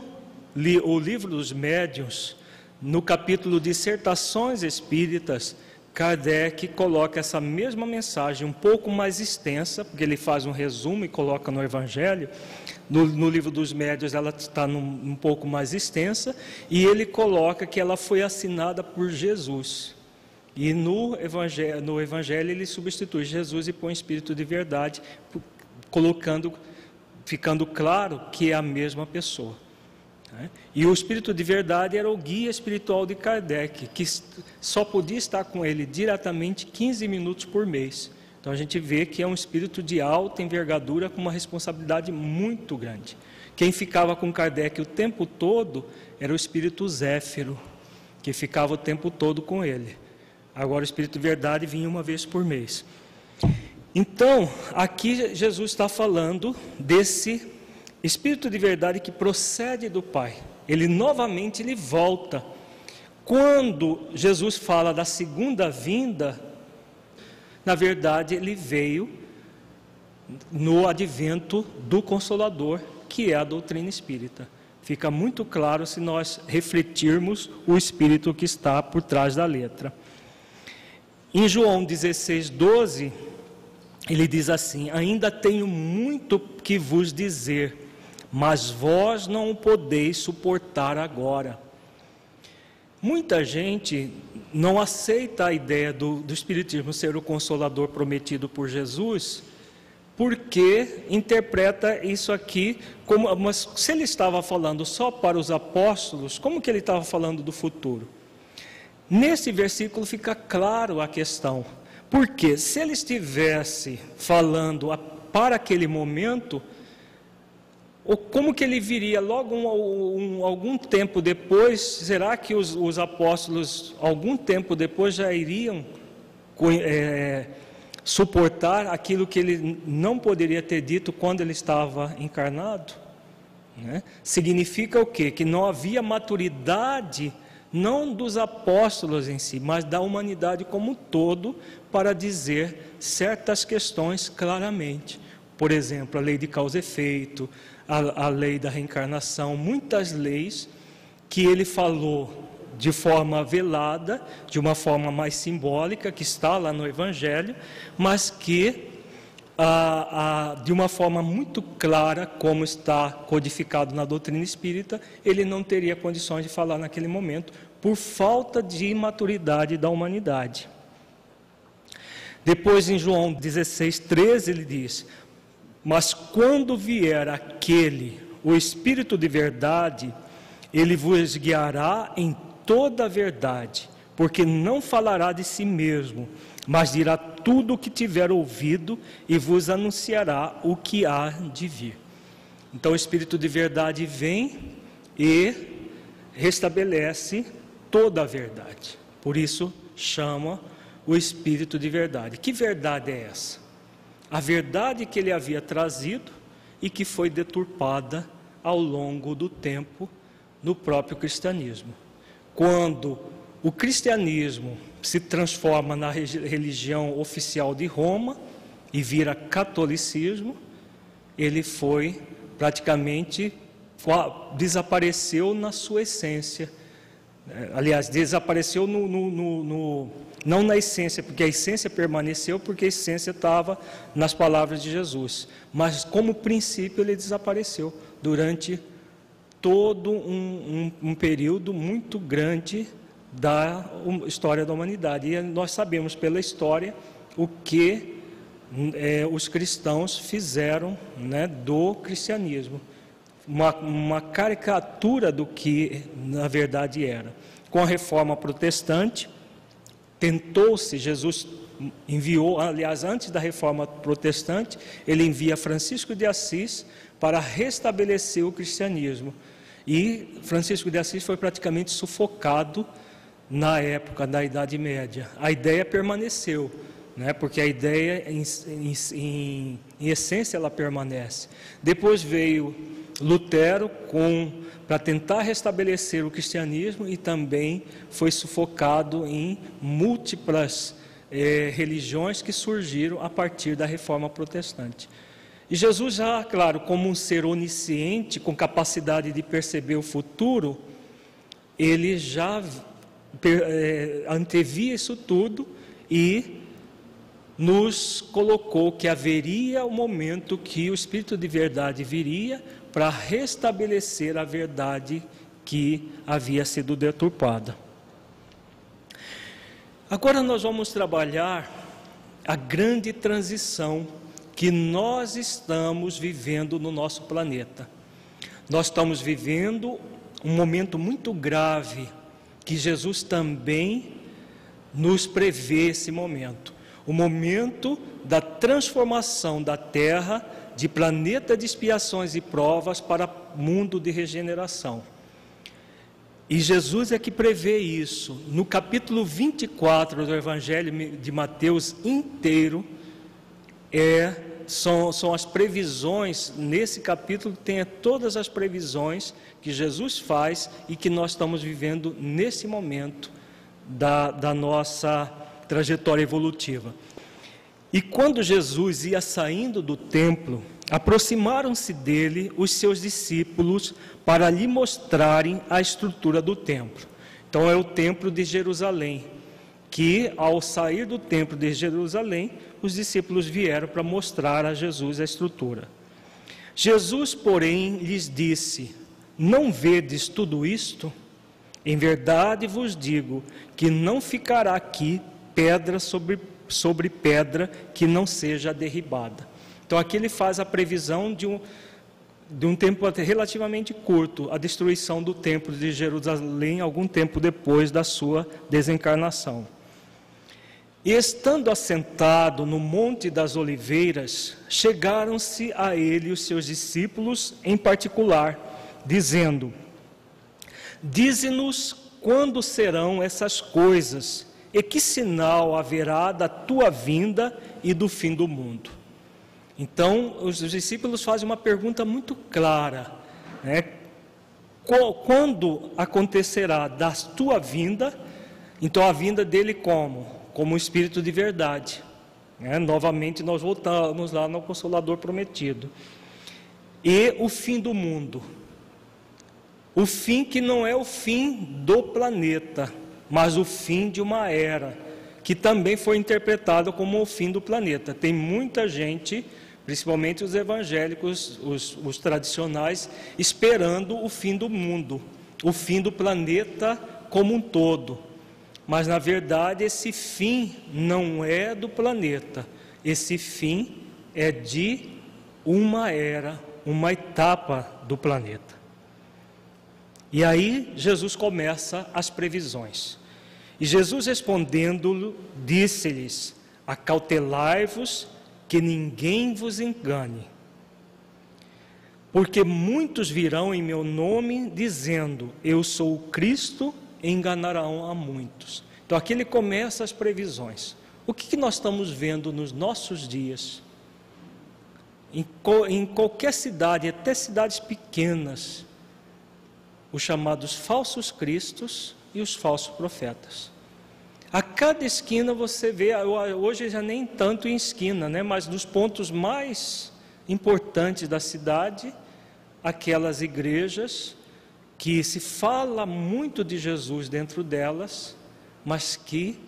li, o livro dos médiuns, no capítulo Dissertações Espíritas, Kardec coloca essa mesma mensagem um pouco mais extensa, porque ele faz um resumo e coloca no Evangelho. No, no livro dos Médios ela está num, um pouco mais extensa, e ele coloca que ela foi assinada por Jesus. E no evangelho, no evangelho ele substitui Jesus e põe Espírito de verdade, colocando, ficando claro que é a mesma pessoa. Né? E o Espírito de verdade era o guia espiritual de Kardec, que só podia estar com ele diretamente 15 minutos por mês. Então a gente vê que é um espírito de alta envergadura com uma responsabilidade muito grande. Quem ficava com Kardec o tempo todo era o espírito Zéfiro, que ficava o tempo todo com ele. Agora o Espírito de Verdade vinha uma vez por mês. Então, aqui Jesus está falando desse Espírito de Verdade que procede do Pai. Ele novamente ele volta. Quando Jesus fala da segunda vinda, na verdade ele veio no advento do Consolador, que é a doutrina espírita. Fica muito claro se nós refletirmos o espírito que está por trás da letra. Em João 16, 12, ele diz assim: Ainda tenho muito que vos dizer, mas vós não o podeis suportar agora. Muita gente não aceita a ideia do, do Espiritismo ser o consolador prometido por Jesus, porque interpreta isso aqui como. Mas se ele estava falando só para os apóstolos, como que ele estava falando do futuro? Nesse versículo fica claro a questão, porque se ele estivesse falando para aquele momento, ou como que ele viria logo um, um, algum tempo depois? Será que os, os, apóstolos, algum tempo depois, já iriam é, suportar aquilo que ele não poderia ter dito quando ele estava encarnado? Né? Significa o quê? Que não havia maturidade não dos apóstolos em si, mas da humanidade como um todo, para dizer certas questões claramente. Por exemplo, a lei de causa e efeito, a, a lei da reencarnação, muitas leis que ele falou de forma velada, de uma forma mais simbólica, que está lá no Evangelho, mas que de uma forma muito clara, como está codificado na doutrina espírita, ele não teria condições de falar naquele momento, por falta de maturidade da humanidade. Depois, em João 16, 13, ele diz: Mas quando vier aquele, o Espírito de verdade, Ele vos guiará em toda a verdade, porque não falará de si mesmo, mas dirá tudo o que tiver ouvido e vos anunciará o que há de vir. Então o Espírito de verdade vem e restabelece toda a verdade. Por isso chama o Espírito de verdade. Que verdade é essa? A verdade que ele havia trazido e que foi deturpada ao longo do tempo no próprio cristianismo. Quando o cristianismo se transforma na religião oficial de Roma e vira catolicismo, ele foi praticamente desapareceu na sua essência. É, aliás, desapareceu no, no, no, no, não na essência, porque a essência permaneceu, porque a essência estava nas palavras de Jesus. Mas, como princípio, ele desapareceu durante todo um, um, um período muito grande da história da humanidade. E nós sabemos pela história o que é, os cristãos fizeram né, do cristianismo uma, uma caricatura do que na verdade era. Com a reforma protestante, tentou-se, Jesus enviou, aliás, antes da reforma protestante, ele envia Francisco de Assis para restabelecer o cristianismo. E Francisco de Assis foi praticamente sufocado na época da Idade Média. A ideia permaneceu, né? porque a ideia, em, em, em essência, ela permanece. Depois veio Lutero para tentar restabelecer o cristianismo e também foi sufocado em múltiplas eh, religiões que surgiram a partir da reforma protestante. E Jesus já, claro, como um ser onisciente, com capacidade de perceber o futuro, ele já eh, antevia isso tudo e nos colocou que haveria o momento que o Espírito de verdade viria para restabelecer a verdade que havia sido deturpada. Agora nós vamos trabalhar a grande transição que nós estamos vivendo no nosso planeta. Nós estamos vivendo um momento muito grave que Jesus também nos prevê esse momento o momento da transformação da Terra de planeta de expiações e provas para mundo de regeneração. E Jesus é que prevê isso. No capítulo 24 do Evangelho de Mateus inteiro, é, são, são as previsões, nesse capítulo tem todas as previsões que Jesus faz e que nós estamos vivendo nesse momento da, da nossa trajetória evolutiva. E quando Jesus ia saindo do templo, aproximaram-se dele os seus discípulos para lhe mostrarem a estrutura do templo. Então é o templo de Jerusalém, que ao sair do templo de Jerusalém, os discípulos vieram para mostrar a Jesus a estrutura. Jesus, porém, lhes disse: Não vedes tudo isto? Em verdade vos digo que não ficará aqui pedra sobre, sobre pedra que não seja derribada. Então aqui ele faz a previsão de um, de um tempo relativamente curto, a destruição do templo de Jerusalém, algum tempo depois da sua desencarnação. E estando assentado no Monte das Oliveiras, chegaram-se a ele os seus discípulos em particular, dizendo: Dize-nos quando serão essas coisas e que sinal haverá da tua vinda e do fim do mundo? Então, os discípulos fazem uma pergunta muito clara, né? Quando acontecerá da tua vinda? Então, a vinda dele como? Como um espírito de verdade. Né? Novamente, nós voltamos lá no Consolador prometido. E o fim do mundo. O fim que não é o fim do planeta, mas o fim de uma era, que também foi interpretado como o fim do planeta. Tem muita gente, principalmente os evangélicos, os, os tradicionais, esperando o fim do mundo, o fim do planeta como um todo. Mas na verdade esse fim não é do planeta, esse fim é de uma era, uma etapa do planeta. E aí Jesus começa as previsões. E Jesus respondendo, disse-lhes: Acautelai-vos que ninguém vos engane. Porque muitos virão em meu nome dizendo: Eu sou o Cristo, e enganarão a muitos. Então aqui ele começa as previsões. O que, que nós estamos vendo nos nossos dias? Em, em qualquer cidade, até cidades pequenas, os chamados falsos cristos e os falsos profetas. A cada esquina você vê, hoje já nem tanto em esquina, né, mas nos pontos mais importantes da cidade, aquelas igrejas que se fala muito de Jesus dentro delas, mas que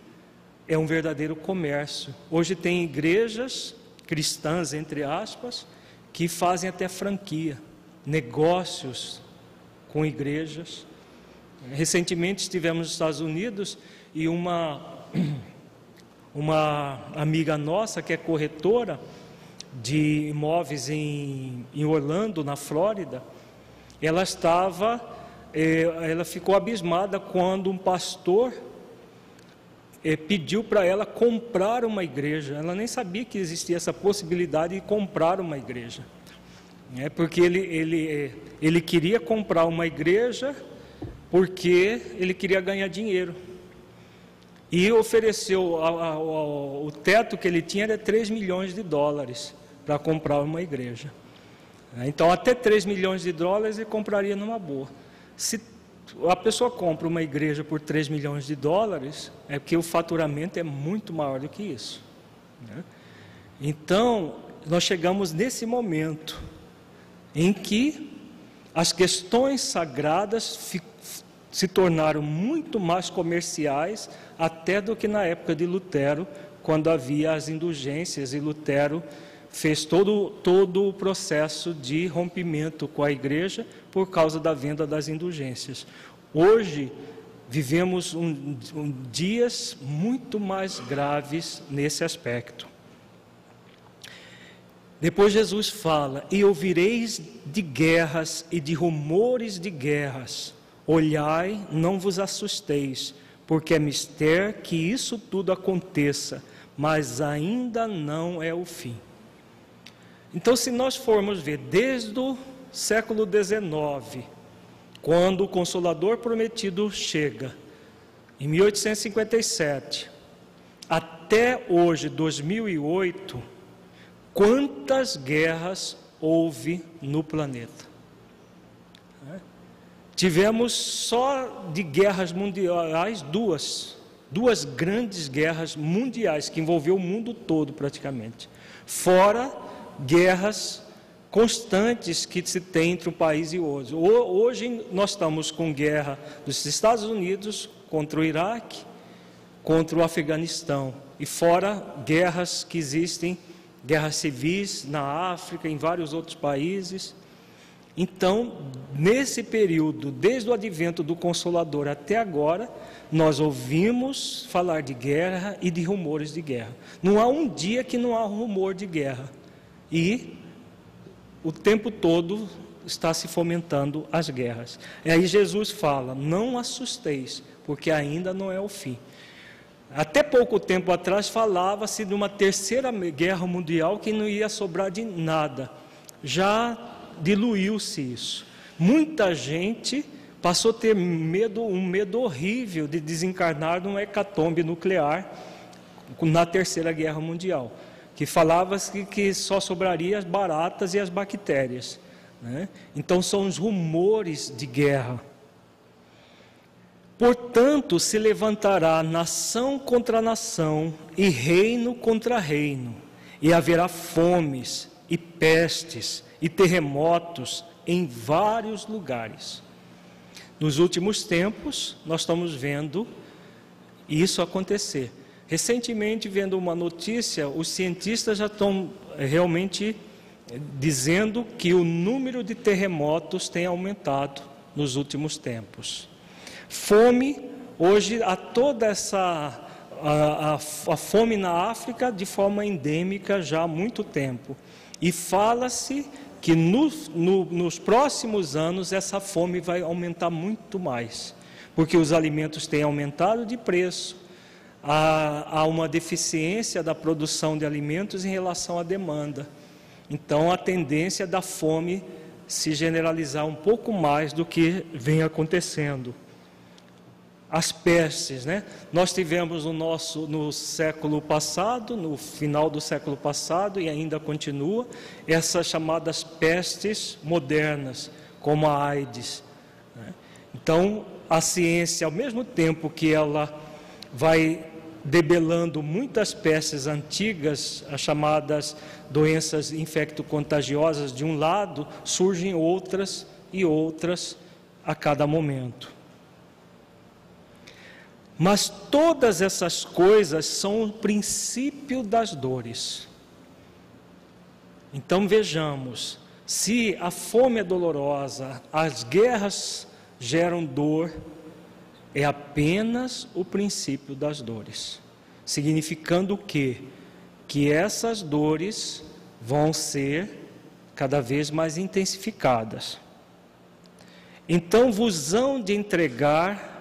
é um verdadeiro comércio. Hoje tem igrejas cristãs, entre aspas, que fazem até franquia, negócios com igrejas. Recentemente estivemos nos Estados Unidos e uma, [clears throat] uma amiga nossa, que é corretora de imóveis em, em Orlando, na Flórida, ela estava, eh, ela ficou abismada quando um pastor eh, pediu para ela comprar uma igreja. Ela nem sabia que existia essa possibilidade de comprar uma igreja. É porque ele, ele, ele queria comprar uma igreja porque ele queria ganhar dinheiro. E ofereceu, o teto que ele tinha era 3 milhões de dólares para comprar uma igreja. É, então, até 3 milhões de dólares ele compraria numa boa. Se a pessoa compra uma igreja por 3 milhões de dólares, é porque o faturamento é muito maior do que isso. Né? Então, nós chegamos nesse momento em que as questões sagradas se tornaram muito mais comerciais até do que na época de Lutero, quando havia as indulgências e Lutero fez todo, todo o processo de rompimento com a igreja por causa da venda das indulgências. Hoje vivemos um, um, dias muito mais graves nesse aspecto. Depois Jesus fala: E ouvireis de guerras e de rumores de guerras. Olhai, não vos assusteis, porque é mister que isso tudo aconteça, mas ainda não é o fim. Então, se nós formos ver desde o século XIX, quando o Consolador Prometido chega, em 1857, até hoje, 2008, quantas guerras houve no planeta. Tivemos só de guerras mundiais duas, duas grandes guerras mundiais que envolveu o mundo todo praticamente. Fora guerras constantes que se tem entre um país e outro. Hoje nós estamos com guerra dos Estados Unidos contra o Iraque, contra o Afeganistão e fora guerras que existem guerras civis na África, em vários outros países. Então, nesse período, desde o advento do Consolador até agora, nós ouvimos falar de guerra e de rumores de guerra. Não há um dia que não há rumor de guerra. E o tempo todo está se fomentando as guerras. E aí Jesus fala: não assusteis, porque ainda não é o fim. Até pouco tempo atrás falava-se de uma terceira guerra mundial que não ia sobrar de nada. Já diluiu-se isso. Muita gente passou a ter medo, um medo horrível de desencarnar num hecatombe nuclear na terceira guerra mundial, que falava-se que, só sobraria as baratas e as bactérias. Né? Então são os rumores de guerra. Portanto, se levantará nação contra nação e reino contra reino, e haverá fomes e pestes e terremotos em vários lugares. Nos últimos tempos, nós estamos vendo isso acontecer. Recentemente, vendo uma notícia, os cientistas já estão eh, realmente eh, dizendo que o número de terremotos tem aumentado nos últimos tempos. Fome, hoje há toda essa a, a, a, fome na África de forma endêmica já há muito tempo. E fala-se que no, no, nos próximos anos essa fome vai aumentar muito mais, porque os alimentos têm aumentado de preço, há, há uma deficiência da produção de alimentos em relação à demanda. Então, a tendência da fome se generalizar um pouco mais do que vem acontecendo. As pestes, né? Nós tivemos no nosso no século passado, no final do século passado e ainda continua essas chamadas pestes modernas, como a AIDS. Né? Então, a ciência, ao mesmo tempo que ela vai debelando muitas pestes antigas, as chamadas doenças infecto-contagiosas de um lado, surgem outras e outras a cada momento. Mas todas essas coisas são o princípio das dores. Então vejamos, se a fome é dolorosa, as guerras geram dor, é apenas o princípio das dores. Significando o quê? Que essas dores vão ser cada vez mais intensificadas. Então vos hão de entregar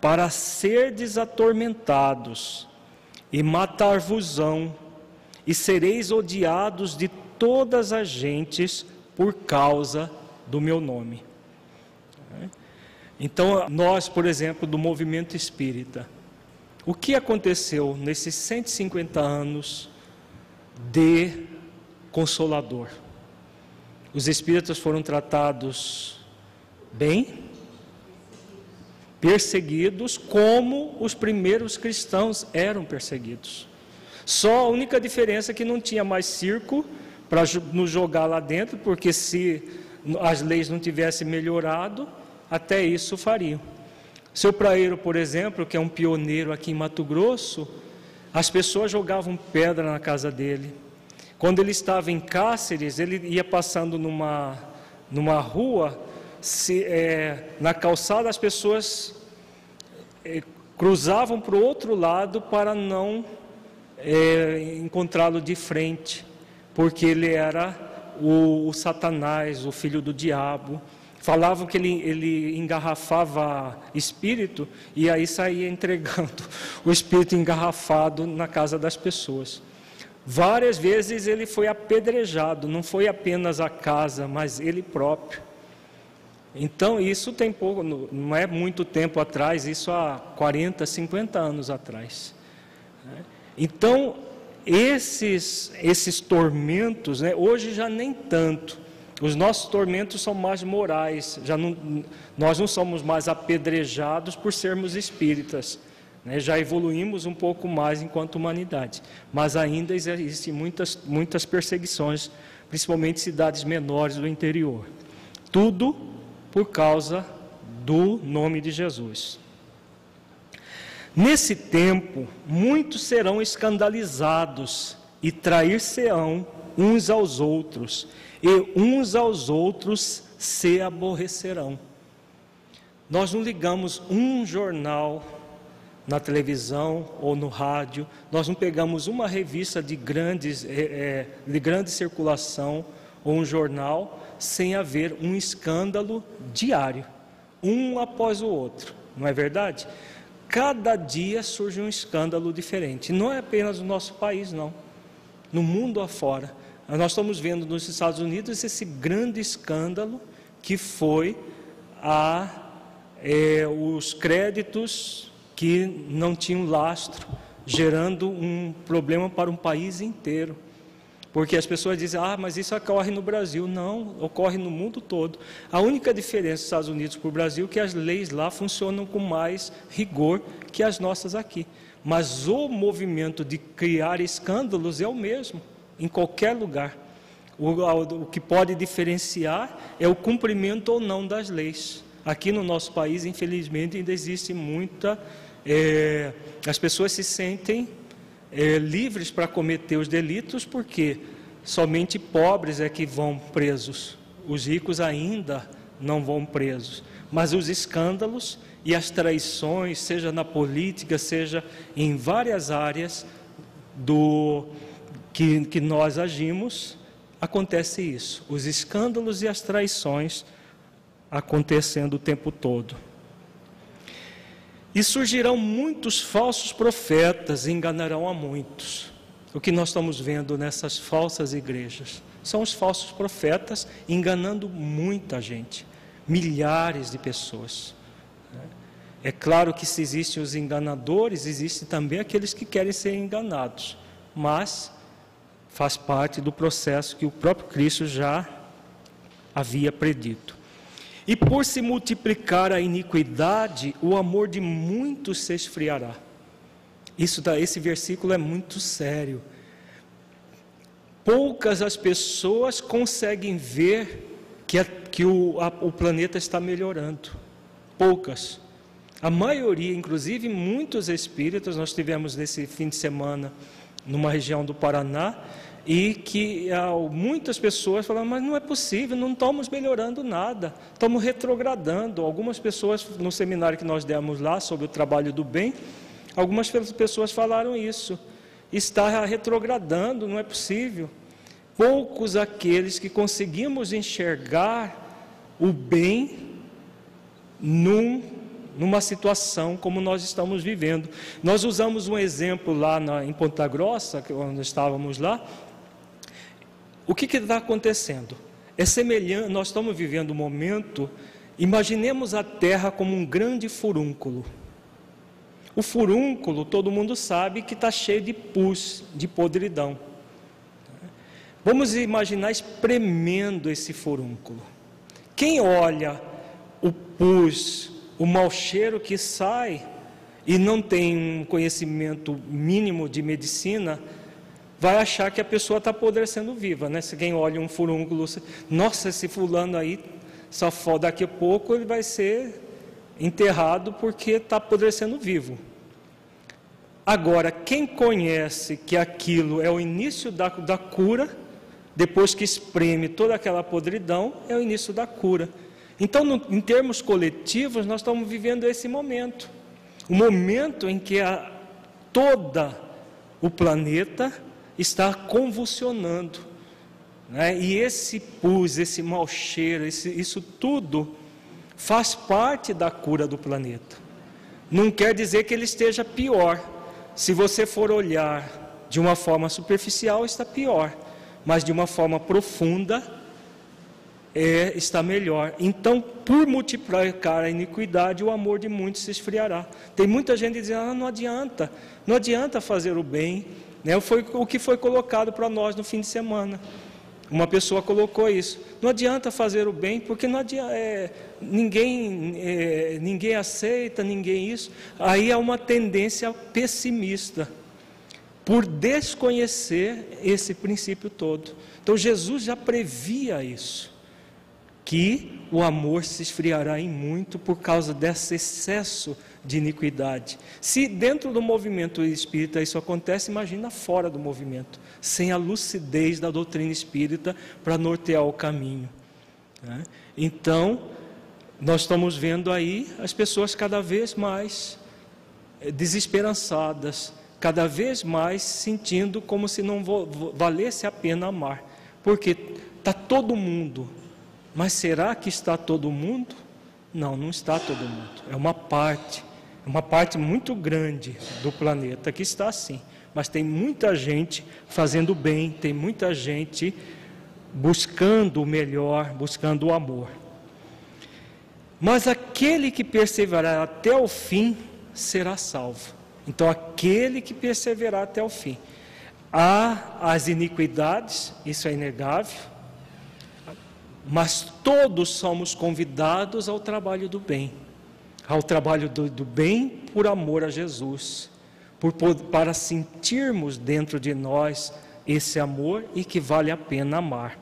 para ser desatormentados, e matar-vos-ão, e sereis odiados de todas as gentes por causa do meu nome. Então, nós, por exemplo, do movimento espírita, o que aconteceu nesses 150 anos de consolador? Os espíritas foram tratados bem, perseguidos como os primeiros cristãos eram perseguidos. Só a única diferença é que não tinha mais circo para nos jogar lá dentro, porque se as leis não tivessem melhorado, até isso fariam. Seu Praeiro, por exemplo, que é um pioneiro aqui em Mato Grosso, as pessoas jogavam pedra na casa dele. Quando ele estava em Cáceres, ele ia passando numa, numa rua, se, é, na calçada as pessoas é, cruzavam para o outro lado para não é, encontrá-lo de frente, porque ele era o, o Satanás, o filho do diabo. Falavam que ele, ele engarrafava espírito e aí saía entregando [laughs] o espírito engarrafado na casa das pessoas. Várias vezes ele foi apedrejado, não foi apenas a casa, mas ele próprio. Então, isso tem pouco, não é muito tempo atrás, isso há 40, 50 anos atrás. Então, esses, esses tormentos, né, hoje já nem tanto, os nossos tormentos são mais morais, já não, nós não somos mais apedrejados por sermos espíritas. Né? Já evoluímos um pouco mais enquanto humanidade, mas ainda existem muitas, muitas perseguições, principalmente cidades menores do interior. Tudo por causa do nome de Jesus. Nesse tempo, muitos serão escandalizados e trair-se-ão uns aos outros e uns aos outros se aborrecerão. Nós não ligamos um jornal na televisão ou no rádio, nós não pegamos uma revista de, grandes, é, de grande circulação ou um jornal sem haver um escândalo diário, um após o outro, não é verdade? Cada dia surge um escândalo diferente, não é apenas no nosso país, não, no mundo afora. Nós estamos vendo nos Estados Unidos esse grande escândalo que foi a, é, os créditos que não tinham lastro, gerando um problema para um país inteiro. Porque as pessoas dizem, ah, mas isso ocorre no Brasil. Não, ocorre no mundo todo. A única diferença dos Estados Unidos para o Brasil é que as leis lá funcionam com mais rigor que as nossas aqui. Mas o movimento de criar escândalos é o mesmo em qualquer lugar. O, o, que pode diferenciar é o cumprimento ou não das leis. Aqui no nosso país, infelizmente, ainda existe muita. É, as pessoas se sentem é, livres para cometer os delitos porque somente pobres é que vão presos. Os ricos ainda não vão presos. Mas os escândalos e as traições, seja na política, seja em várias áreas do que, que nós agimos, acontece isso, os escândalos e as traições acontecendo o tempo todo. E surgirão muitos falsos profetas e enganarão a muitos. O que nós estamos vendo nessas falsas igrejas são os falsos profetas enganando muita gente, milhares de pessoas. É claro que se existem os enganadores, existem também aqueles que querem ser enganados, mas faz parte do processo que o próprio Cristo já havia predito. E por se multiplicar a iniquidade, o amor de muitos se esfriará. Isso, esse versículo é muito sério. Poucas as pessoas conseguem ver que, a, que o, a, o planeta está melhorando. Poucas. A maioria, inclusive muitos espíritos, nós tivemos nesse fim de semana numa região do Paraná, e que ah, muitas pessoas falam, mas não é possível, não estamos melhorando nada, estamos retrogradando. Algumas pessoas, no seminário que nós demos lá sobre o trabalho do bem, algumas pessoas falaram isso. Está retrogradando, não é possível. Poucos aqueles que conseguimos enxergar o bem num numa situação como nós estamos vivendo. Nós usamos um exemplo lá na, em Ponta Grossa, quando estávamos lá. O que está acontecendo? É semelhante, nós estamos vivendo um momento, imaginemos a Terra como um grande furúnculo. O furúnculo, todo mundo sabe que está cheio de pus, de podridão. Vamos imaginar espremendo esse furúnculo. Quem olha o pus, o mau cheiro que sai e não tem um conhecimento mínimo de medicina, vai achar que a pessoa está apodrecendo viva, né? Se quem olha um furúnculo, nossa, esse fulano aí, só daqui a pouco ele vai ser enterrado porque está apodrecendo vivo. Agora, quem conhece que aquilo é o início da, da cura, depois que espreme toda aquela podridão, é o início da cura. Então, no, em termos coletivos, nós estamos vivendo esse momento. O momento em que a, toda o planeta está convulsionando. Né? E esse pus, esse mau cheiro, esse, isso tudo faz parte da cura do planeta. Não quer dizer que ele esteja pior. Se você for olhar de uma forma superficial, está pior. Mas de uma forma profunda, é, está melhor. Então, por multiplicar a iniquidade, o amor de muitos se esfriará. Tem muita gente dizendo: ah, não adianta, não adianta fazer o bem. Né? Foi o que foi colocado para nós no fim de semana. Uma pessoa colocou isso. Não adianta fazer o bem, porque não adianta, é, ninguém, é, ninguém aceita, ninguém isso. Aí há uma tendência pessimista, por desconhecer esse princípio todo. Então Jesus já previa isso que o amor se esfriará em muito por causa desse excesso de iniquidade. Se dentro do movimento espírita isso acontece, imagina fora do movimento, sem a lucidez da doutrina espírita para nortear o caminho. Né? Então, nós estamos vendo aí as pessoas cada vez mais eh, desesperançadas, cada vez mais sentindo como se não valesse a pena amar, porque está todo mundo mas será que está todo mundo? Não, não está todo mundo. É uma parte, uma parte muito grande do planeta que está assim. Mas tem muita gente fazendo bem, tem muita gente buscando o melhor, buscando o amor. Mas aquele que perseverar até o fim será salvo. Então, aquele que perseverar até o fim. Há as iniquidades, isso é inegável, mas todos somos convidados ao trabalho do bem, ao trabalho do, do bem por amor a Jesus, por, para sentirmos dentro de nós esse amor e que vale a pena amar.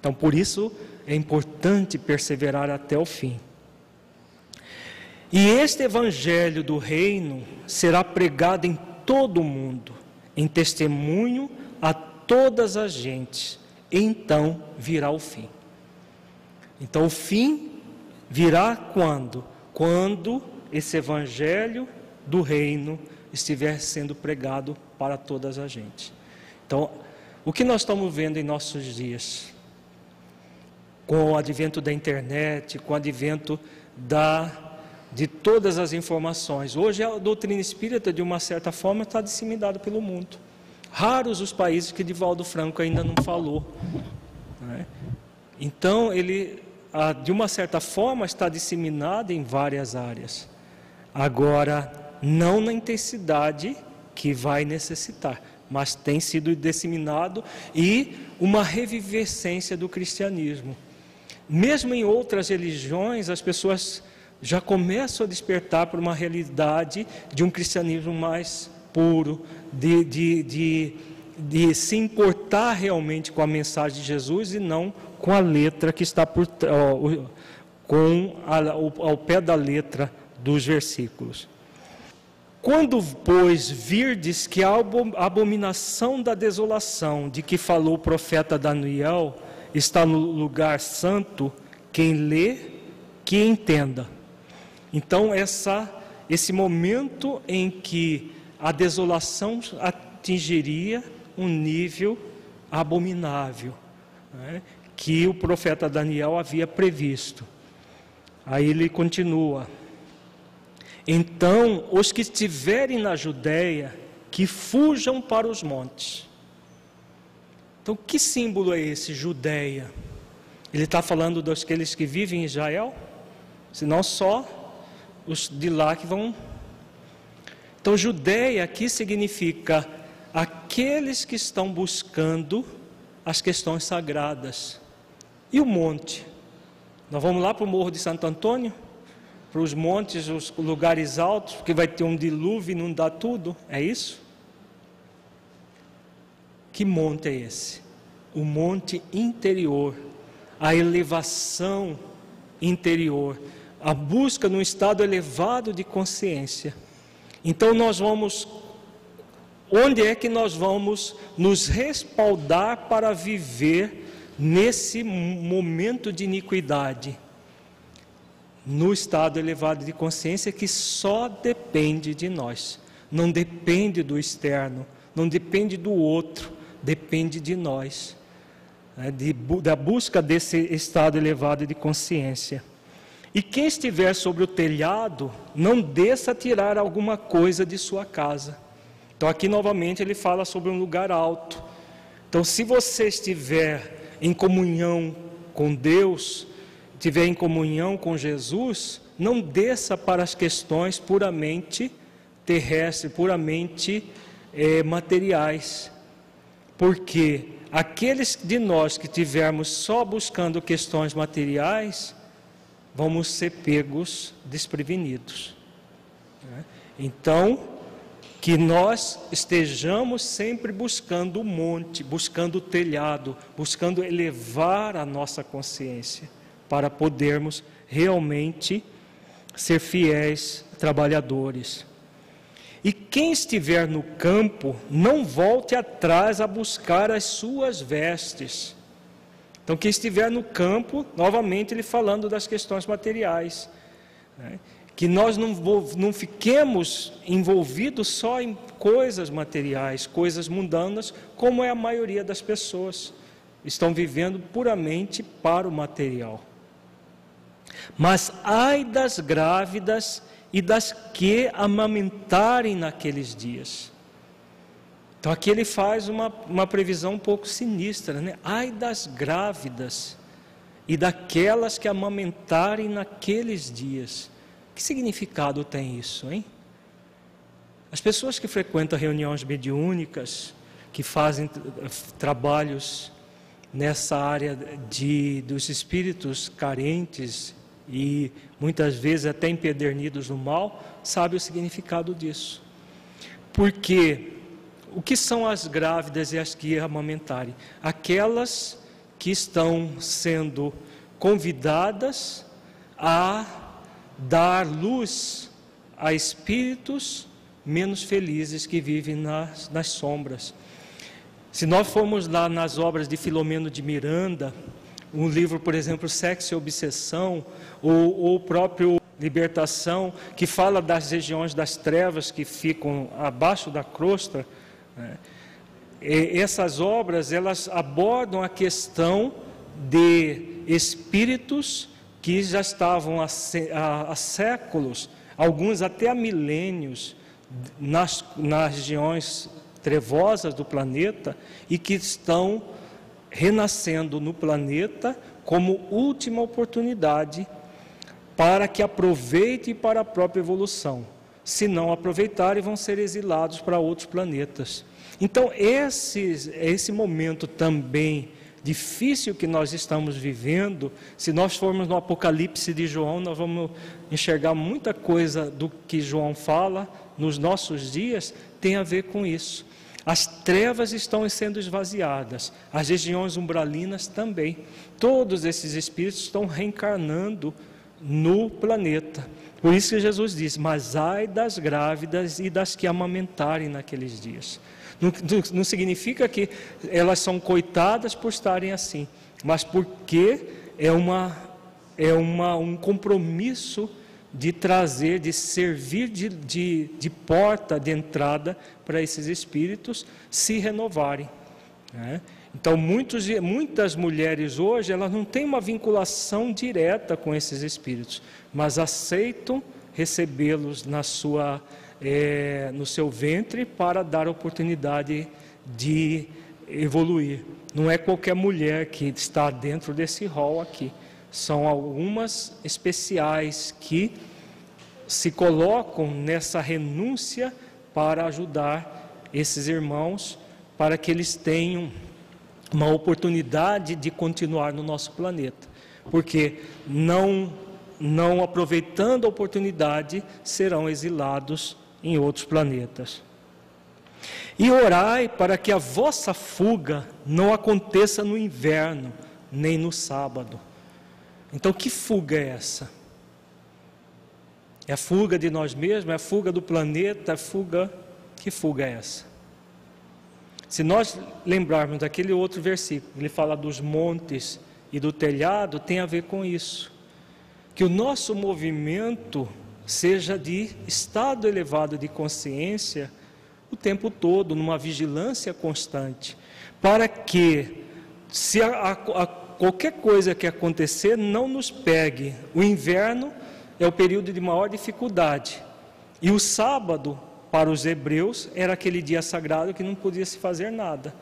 Então, por isso é importante perseverar até o fim. E este evangelho do reino será pregado em todo o mundo, em testemunho a todas as gentes. Então virá o fim. Então o fim virá quando? Quando esse evangelho do reino estiver sendo pregado para todas as gente. Então, O que nós estamos vendo em nossos dias? Com o advento da internet, com o advento da, de todas as informações. Hoje a doutrina espírita, de uma certa forma, está disseminada pelo mundo. Raros os países que Divaldo Franco ainda não falou. Né? Então, ele, de uma certa forma, está disseminado em várias áreas. Agora, não na intensidade que vai necessitar, mas tem sido disseminado e uma revivescência do cristianismo. Mesmo em outras religiões, as pessoas já começam a despertar para uma realidade de um cristianismo mais puro, de, de, de, de se importar realmente com a mensagem de Jesus e não com a letra que está por, com a, ao, ao pé da letra dos versículos. Quando, pois, virdes que a abominação da desolação de que falou o profeta Daniel está no lugar santo, quem lê, que entenda. Então, essa, esse momento em que a desolação atingiria um nível abominável, né, que o profeta Daniel havia previsto. Aí ele continua. Então, os que estiverem na Judéia, que fujam para os montes. Então, que símbolo é esse, Judéia? Ele está falando daqueles que vivem em Israel? Senão só os de lá que vão. Então, Judéia aqui significa aqueles que estão buscando as questões sagradas. E o monte? Nós vamos lá para o Morro de Santo Antônio? Para os montes, os lugares altos, porque vai ter um dilúvio e dá tudo? É isso? Que monte é esse? O monte interior, a elevação interior, a busca num estado elevado de consciência. Então nós vamos onde é que nós vamos nos respaldar para viver nesse momento de iniquidade? No estado elevado de consciência que só depende de nós, não depende do externo, não depende do outro, depende de nós, né, de, da busca desse estado elevado de consciência. E quem estiver sobre o telhado, não desça tirar alguma coisa de sua casa. Então, aqui novamente ele fala sobre um lugar alto. Então, se você estiver em comunhão com Deus, estiver em comunhão com Jesus, não desça para as questões puramente terrestres, puramente é, materiais. Porque aqueles de nós que estivermos só buscando questões materiais, vamos ser pegos desprevenidos. Né? Então, que nós estejamos sempre buscando o monte, buscando o telhado, buscando elevar a nossa consciência, para podermos realmente ser fiéis trabalhadores. E quem estiver no campo, não volte atrás a buscar as suas vestes. Então, quem estiver no campo, novamente ele falando das questões materiais. Né? Que nós não, não fiquemos envolvidos só em coisas materiais, coisas mundanas, como é a maioria das pessoas. Estão vivendo puramente para o material. Mas ai das grávidas e das que amamentarem naqueles dias. Então aqui ele faz uma, uma previsão um pouco sinistra, né? Ai das grávidas e daquelas que amamentarem naqueles dias. Que significado tem isso, hein? As pessoas que frequentam reuniões mediúnicas, que fazem trabalhos nessa área de, dos espíritos carentes e muitas vezes até empedernidos no mal, sabe o significado disso. Porque o que são as grávidas e as que amamentarem? Aquelas que estão sendo convidadas a dar luz a espíritos menos felizes que vivem nas, nas sombras. Se nós formos lá nas obras de Filomeno de Miranda, um livro, por exemplo, Sexo e Obsessão, ou o próprio Libertação, que fala das regiões das trevas que ficam abaixo da crosta, né? essas obras elas abordam a questão de espíritos que já estavam há, séculos, alguns até há milênios, nas, nas regiões trevosas do planeta e que estão renascendo no planeta como última oportunidade para que aproveitem para a própria evolução. Se não aproveitarem, vão ser exilados para outros planetas. Então, esse, esse momento também difícil que nós estamos vivendo, se nós formos no Apocalipse de João, nós vamos enxergar muita coisa do que João fala nos nossos dias, tem a ver com isso. As trevas estão sendo esvaziadas, as regiões umbralinas também. Todos esses espíritos estão reencarnando no planeta. Por isso que Jesus diz: Mas ai das grávidas e das que amamentarem naqueles dias. Não, não, significa que elas são coitadas por estarem assim, mas porque é, uma, é uma, um compromisso de trazer, de servir de, de, de porta de entrada para esses espíritos se renovarem. Né? Então, muitos, muitas mulheres hoje, elas não têm uma vinculação direta com esses espíritos, mas aceitam recebê-los na sua, é, no seu ventre para dar oportunidade de evoluir. Não é qualquer mulher que está dentro desse rol aqui. São algumas especiais que se colocam nessa renúncia para ajudar esses irmãos, para que eles tenham uma oportunidade de continuar no nosso planeta. Porque não, não aproveitando a oportunidade, serão exilados em outros planetas. E orai para que a vossa fuga não aconteça no inverno, nem no sábado então, que fuga é essa? É a fuga de nós mesmos? É a fuga do planeta? É fuga. Que fuga é essa? Se nós lembrarmos daquele outro versículo, ele fala dos montes e do telhado, tem a ver com isso. Que o nosso movimento seja de estado elevado de consciência o tempo todo, numa vigilância constante, para que, se a, a, qualquer coisa que acontecer não nos pegue. O inverno é o período de maior dificuldade. E o sábado, para os hebreus, era aquele dia sagrado que não podia se fazer nada.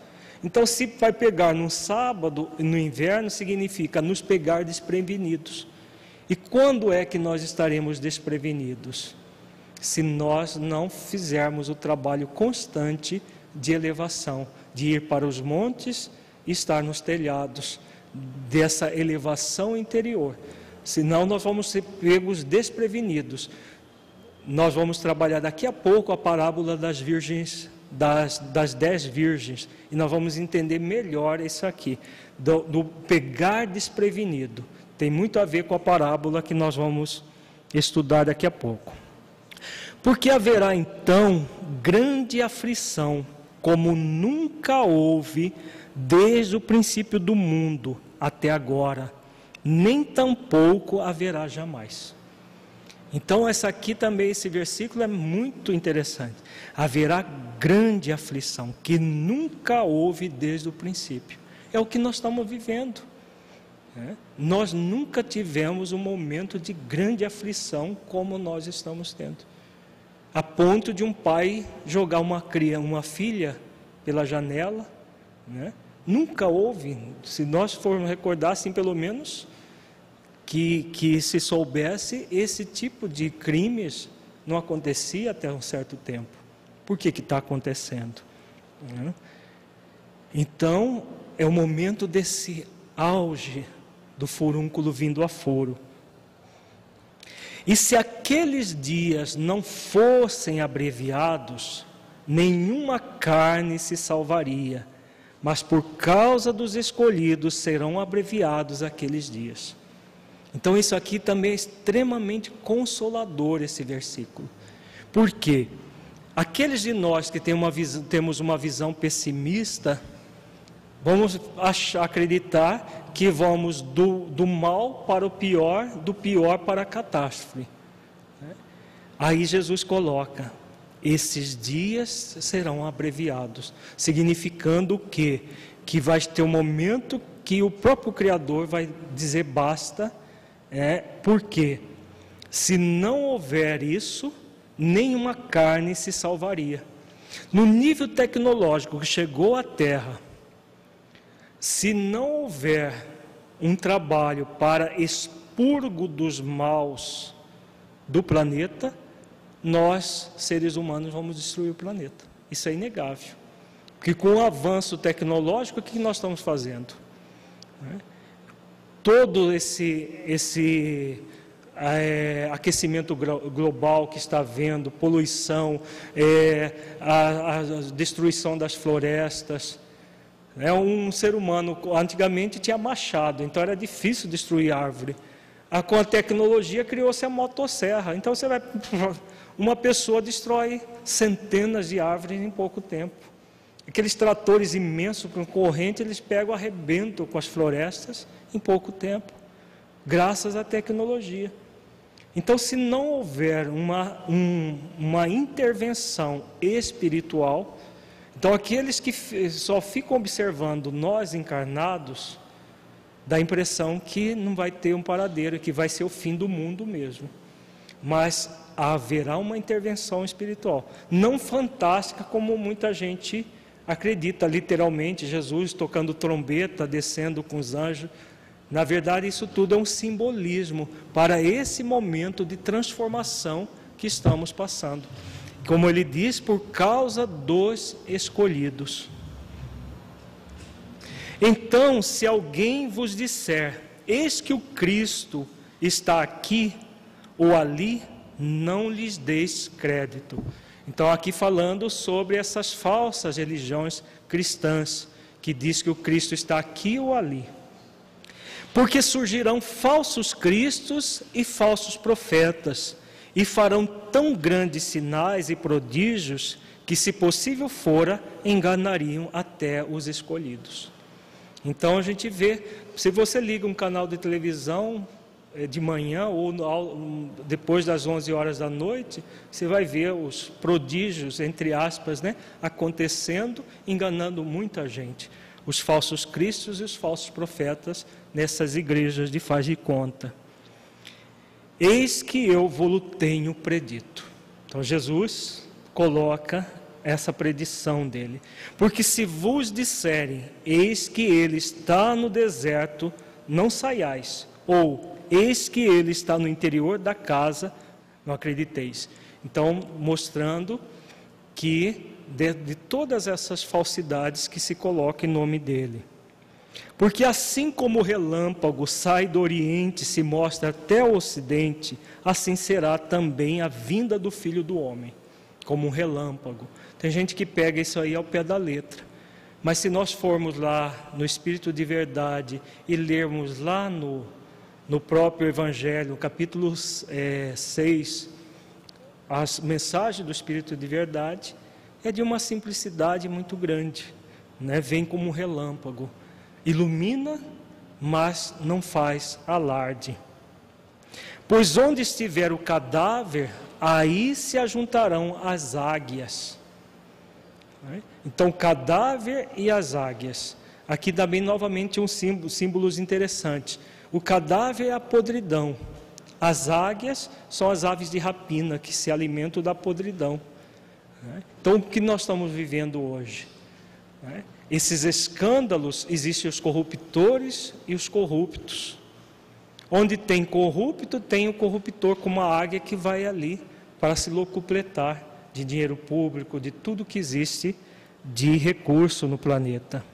Então, se vai pegar no sábado, no inverno, significa nos pegar desprevenidos. E quando é que nós estaremos desprevenidos? Se nós não fizermos o trabalho constante de elevação, de ir para os montes e estar nos telhados, dessa elevação interior. Senão nós vamos ser pegos desprevenidos. Nós vamos trabalhar daqui a pouco a parábola das virgens, das, das dez virgens, e nós vamos entender melhor isso aqui, do, do pegar desprevenido. Tem muito a ver com a parábola que nós vamos estudar daqui a pouco. Porque haverá então grande aflição, como nunca houve desde o princípio do mundo até agora, nem tampouco haverá jamais. Então, essa aqui também, esse versículo é muito interessante. Haverá grande aflição, que nunca houve desde o princípio. É o que nós estamos vivendo. Né? Nós nunca tivemos um momento de grande aflição como nós estamos tendo. A ponto de um pai jogar uma, cria, uma filha pela janela, né? Nunca houve, se nós formos recordar, assim, pelo menos, que, que se soubesse, esse tipo de crimes não acontecia até um certo tempo. Por que está acontecendo? Né? Então, é o momento desse auge do furúnculo vindo a foro. E se aqueles dias não fossem abreviados, nenhuma carne se salvaria mas por causa dos escolhidos serão abreviados aqueles dias. Então, isso aqui também é extremamente consolador, esse versículo. Por quê? Aqueles de nós que tem uma visão, temos uma visão pessimista, vamos achar, acreditar que vamos do, do mal para o pior, do pior para a catástrofe. Aí Jesus coloca: esses dias serão abreviados, significando que que vai ter um momento que o próprio Criador vai dizer basta, é, porque se não houver isso, nenhuma carne se salvaria. No nível tecnológico que chegou à Terra, se não houver um trabalho para expurgo dos maus do planeta, nós, seres humanos, vamos destruir o planeta. Isso é inegável. Porque com o avanço tecnológico, o que nós estamos fazendo? Né? Todo esse, esse é, aquecimento global que está havendo, poluição, é, a, a, destruição das florestas. É um ser humano, antigamente tinha machado, então era difícil destruir árvore. A, com a tecnologia criou-se a motosserra. Então você vai, [laughs] uma pessoa destrói centenas de árvores em pouco tempo. Aqueles tratores imensos com corrente, eles pegam, arrebentam com as florestas em pouco tempo, graças à tecnologia. Então, se não houver uma, um, uma intervenção espiritual, então aqueles que só ficam observando nós encarnados, dá a impressão que não vai ter um paradeiro, que vai ser o fim do mundo mesmo. Mas haverá uma intervenção espiritual, não fantástica como muita gente acredita literalmente Jesus tocando trombeta, descendo com os anjos. Na verdade, isso tudo é um simbolismo para esse momento de transformação que estamos passando. Como ele diz, por causa dos escolhidos. Então, se alguém vos disser, eis que o Cristo está aqui ou ali, não lhes deis crédito. Então, aqui falando sobre essas falsas religiões cristãs, que diz que o Cristo está aqui ou ali. Porque surgirão falsos cristos e falsos profetas, e farão tão grandes sinais e prodígios que, se possível fora, enganariam até os escolhidos. Então a gente vê, se você liga um canal de televisão, é, de manhã ou depois das 11 horas da noite, você vai ver os prodígios, entre aspas, né, acontecendo, enganando muita gente. Os falsos cristos e os falsos profetas nessas igrejas de faz de conta. Eis que eu vou tenho predito. Então Jesus coloca essa predição dele. Porque se vos disserem, eis que ele está no deserto, não saiais, ou Eis que ele está no interior da casa, não acrediteis. Então, mostrando que de, de todas essas falsidades que se coloca em nome dele. Porque assim como o relâmpago sai do Oriente e se mostra até o Ocidente, assim será também a vinda do Filho do Homem, como um relâmpago. Tem gente que pega isso aí ao pé da letra. Mas se nós formos lá no Espírito de Verdade e lermos lá no no próprio Evangelho, capítulo é, 6, as mensagens do Espírito de Verdade é de uma simplicidade muito grande, né? vem como um relâmpago, ilumina, mas não faz alarde. Pois onde estiver o cadáver, aí se ajuntarão as águias. Né? Então, cadáver e as águias. Aqui também novamente um símbolo, símbolos interessantes. O cadáver é a podridão. As águias são as aves de rapina que se alimentam da podridão. Né? Então, o que nós estamos vivendo hoje? Esses escândalos, existem os corruptores e os corruptos. Onde tem corrupto, tem o corruptor como a águia que vai ali para se locupletar de dinheiro público, de tudo que existe de recurso no planeta.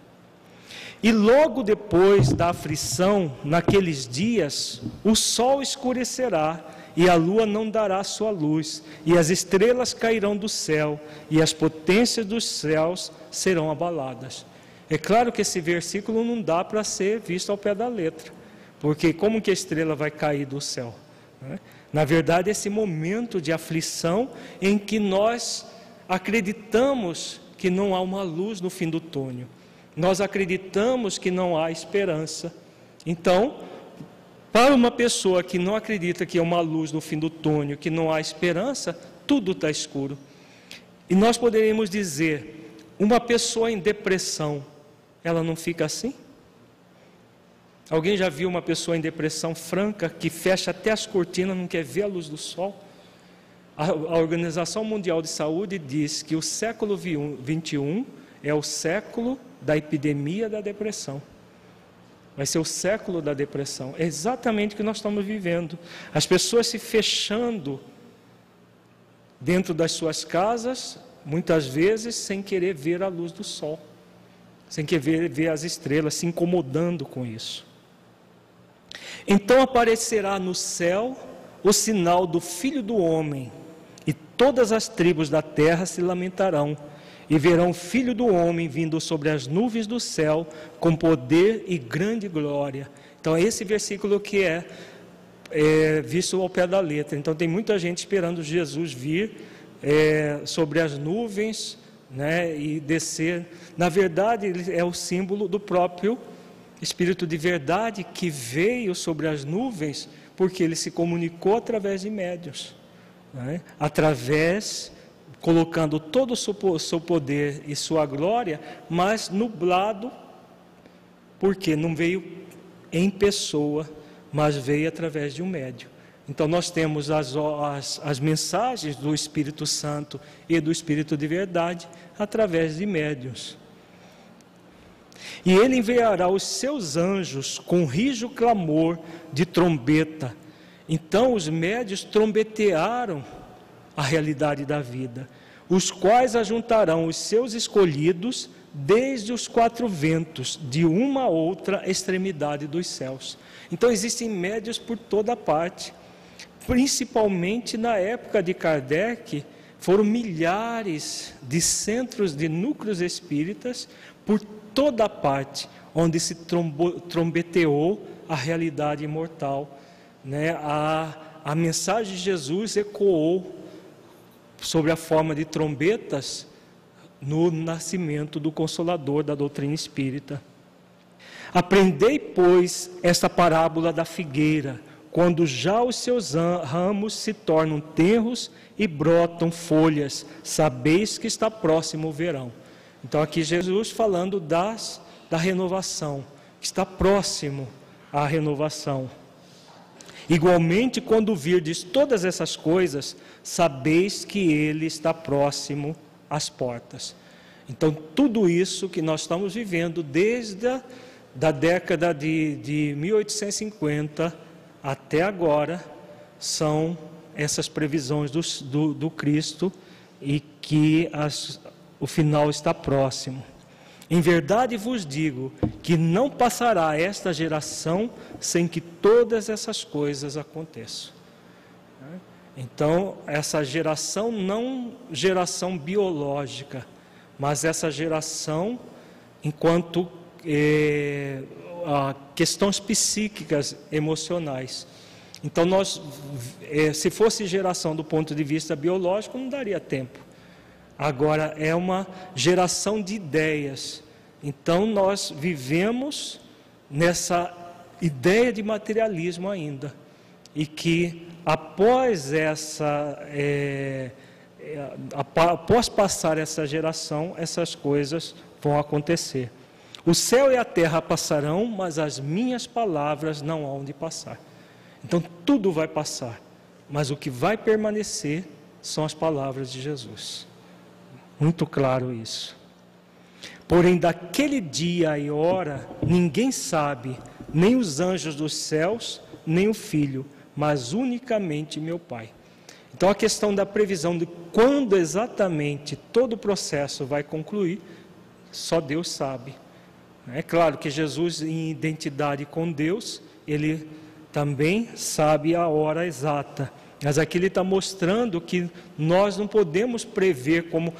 E logo depois da aflição, naqueles dias, o sol escurecerá e a lua não dará sua luz, e as estrelas cairão do céu, e as potências dos céus serão abaladas. É claro que esse versículo não dá para ser visto ao pé da letra, porque como que a estrela vai cair do céu? Né? Na verdade, esse momento de aflição em que nós acreditamos que não há uma luz no fim do túnel nós acreditamos que não há esperança. Então, para uma pessoa que não acredita que há uma luz no fim do túnel, que não há esperança, tudo está escuro. E nós poderíamos dizer: uma pessoa em depressão, ela não fica assim? Alguém já viu uma pessoa em depressão franca que fecha até as cortinas, não quer ver a luz do sol? A, Organização Mundial de Saúde diz que o século 21 é o século da epidemia da depressão. Vai ser o século da depressão. É exatamente o que nós estamos vivendo. As pessoas se fechando dentro das suas casas, muitas vezes sem querer ver a luz do sol, sem querer ver as estrelas, se incomodando com isso. Então aparecerá no céu o sinal do Filho do Homem, e todas as tribos da terra se lamentarão, e verão Filho do Homem vindo sobre as nuvens do céu, com poder e grande glória. Então, esse versículo que é, é visto ao pé da letra. Então, tem muita gente esperando Jesus vir é, sobre as nuvens né, e descer. Na verdade, ele é o símbolo do próprio Espírito de verdade que veio sobre as nuvens, porque ele se comunicou através de médios, né? através, colocando todo o seu poder e sua glória, mas nublado, porque não veio em pessoa, mas veio através de um médio. Então nós temos as, as, as, mensagens do Espírito Santo e do Espírito de verdade através de médios. E ele enviará os seus anjos com rijo clamor de trombeta. Então os médios trombetearam a realidade da vida, os quais ajuntarão os seus escolhidos desde os quatro ventos, de uma a outra extremidade dos céus. Então existem médios por toda parte, principalmente na época de Kardec, foram milhares de centros de núcleos espíritas por toda parte onde se trombeteou a realidade imortal. Né? A, a mensagem de Jesus ecoou sobre a forma de trombetas no nascimento do Consolador da doutrina espírita. Aprendei, pois, esta parábola da figueira, quando já os seus ramos se tornam tenros e brotam folhas, sabeis que está próximo o verão. Então, aqui Jesus falando das, da renovação, que está próximo à renovação. Igualmente, quando virdes todas essas coisas, sabeis que Ele está próximo às portas. Então, tudo isso que nós estamos vivendo desde a da década de, de 1850 até agora são essas previsões do, do, do Cristo e que as, o final está próximo. Em verdade vos digo que não passará esta geração sem que todas essas coisas aconteçam. Então, essa geração não geração biológica, mas essa geração enquanto eh, questões psíquicas, emocionais. Então, nós, eh, se fosse geração do ponto de vista biológico, não daria tempo. Agora é uma geração de ideias. Então nós vivemos nessa ideia de materialismo ainda. E que após essa. É, é, após passar essa geração, essas coisas vão acontecer. O céu e a terra passarão, mas as minhas palavras não hão de passar. Então tudo vai passar, mas o que vai permanecer são as palavras de Jesus. Muito claro isso. Porém, daquele dia e hora, ninguém sabe, nem os anjos dos céus, nem o filho, mas unicamente meu Pai. Então, a questão da previsão de quando exatamente todo o processo vai concluir, só Deus sabe. É claro que Jesus, em identidade com Deus, ele também sabe a hora exata. Mas aqui ele está mostrando que nós não podemos prever como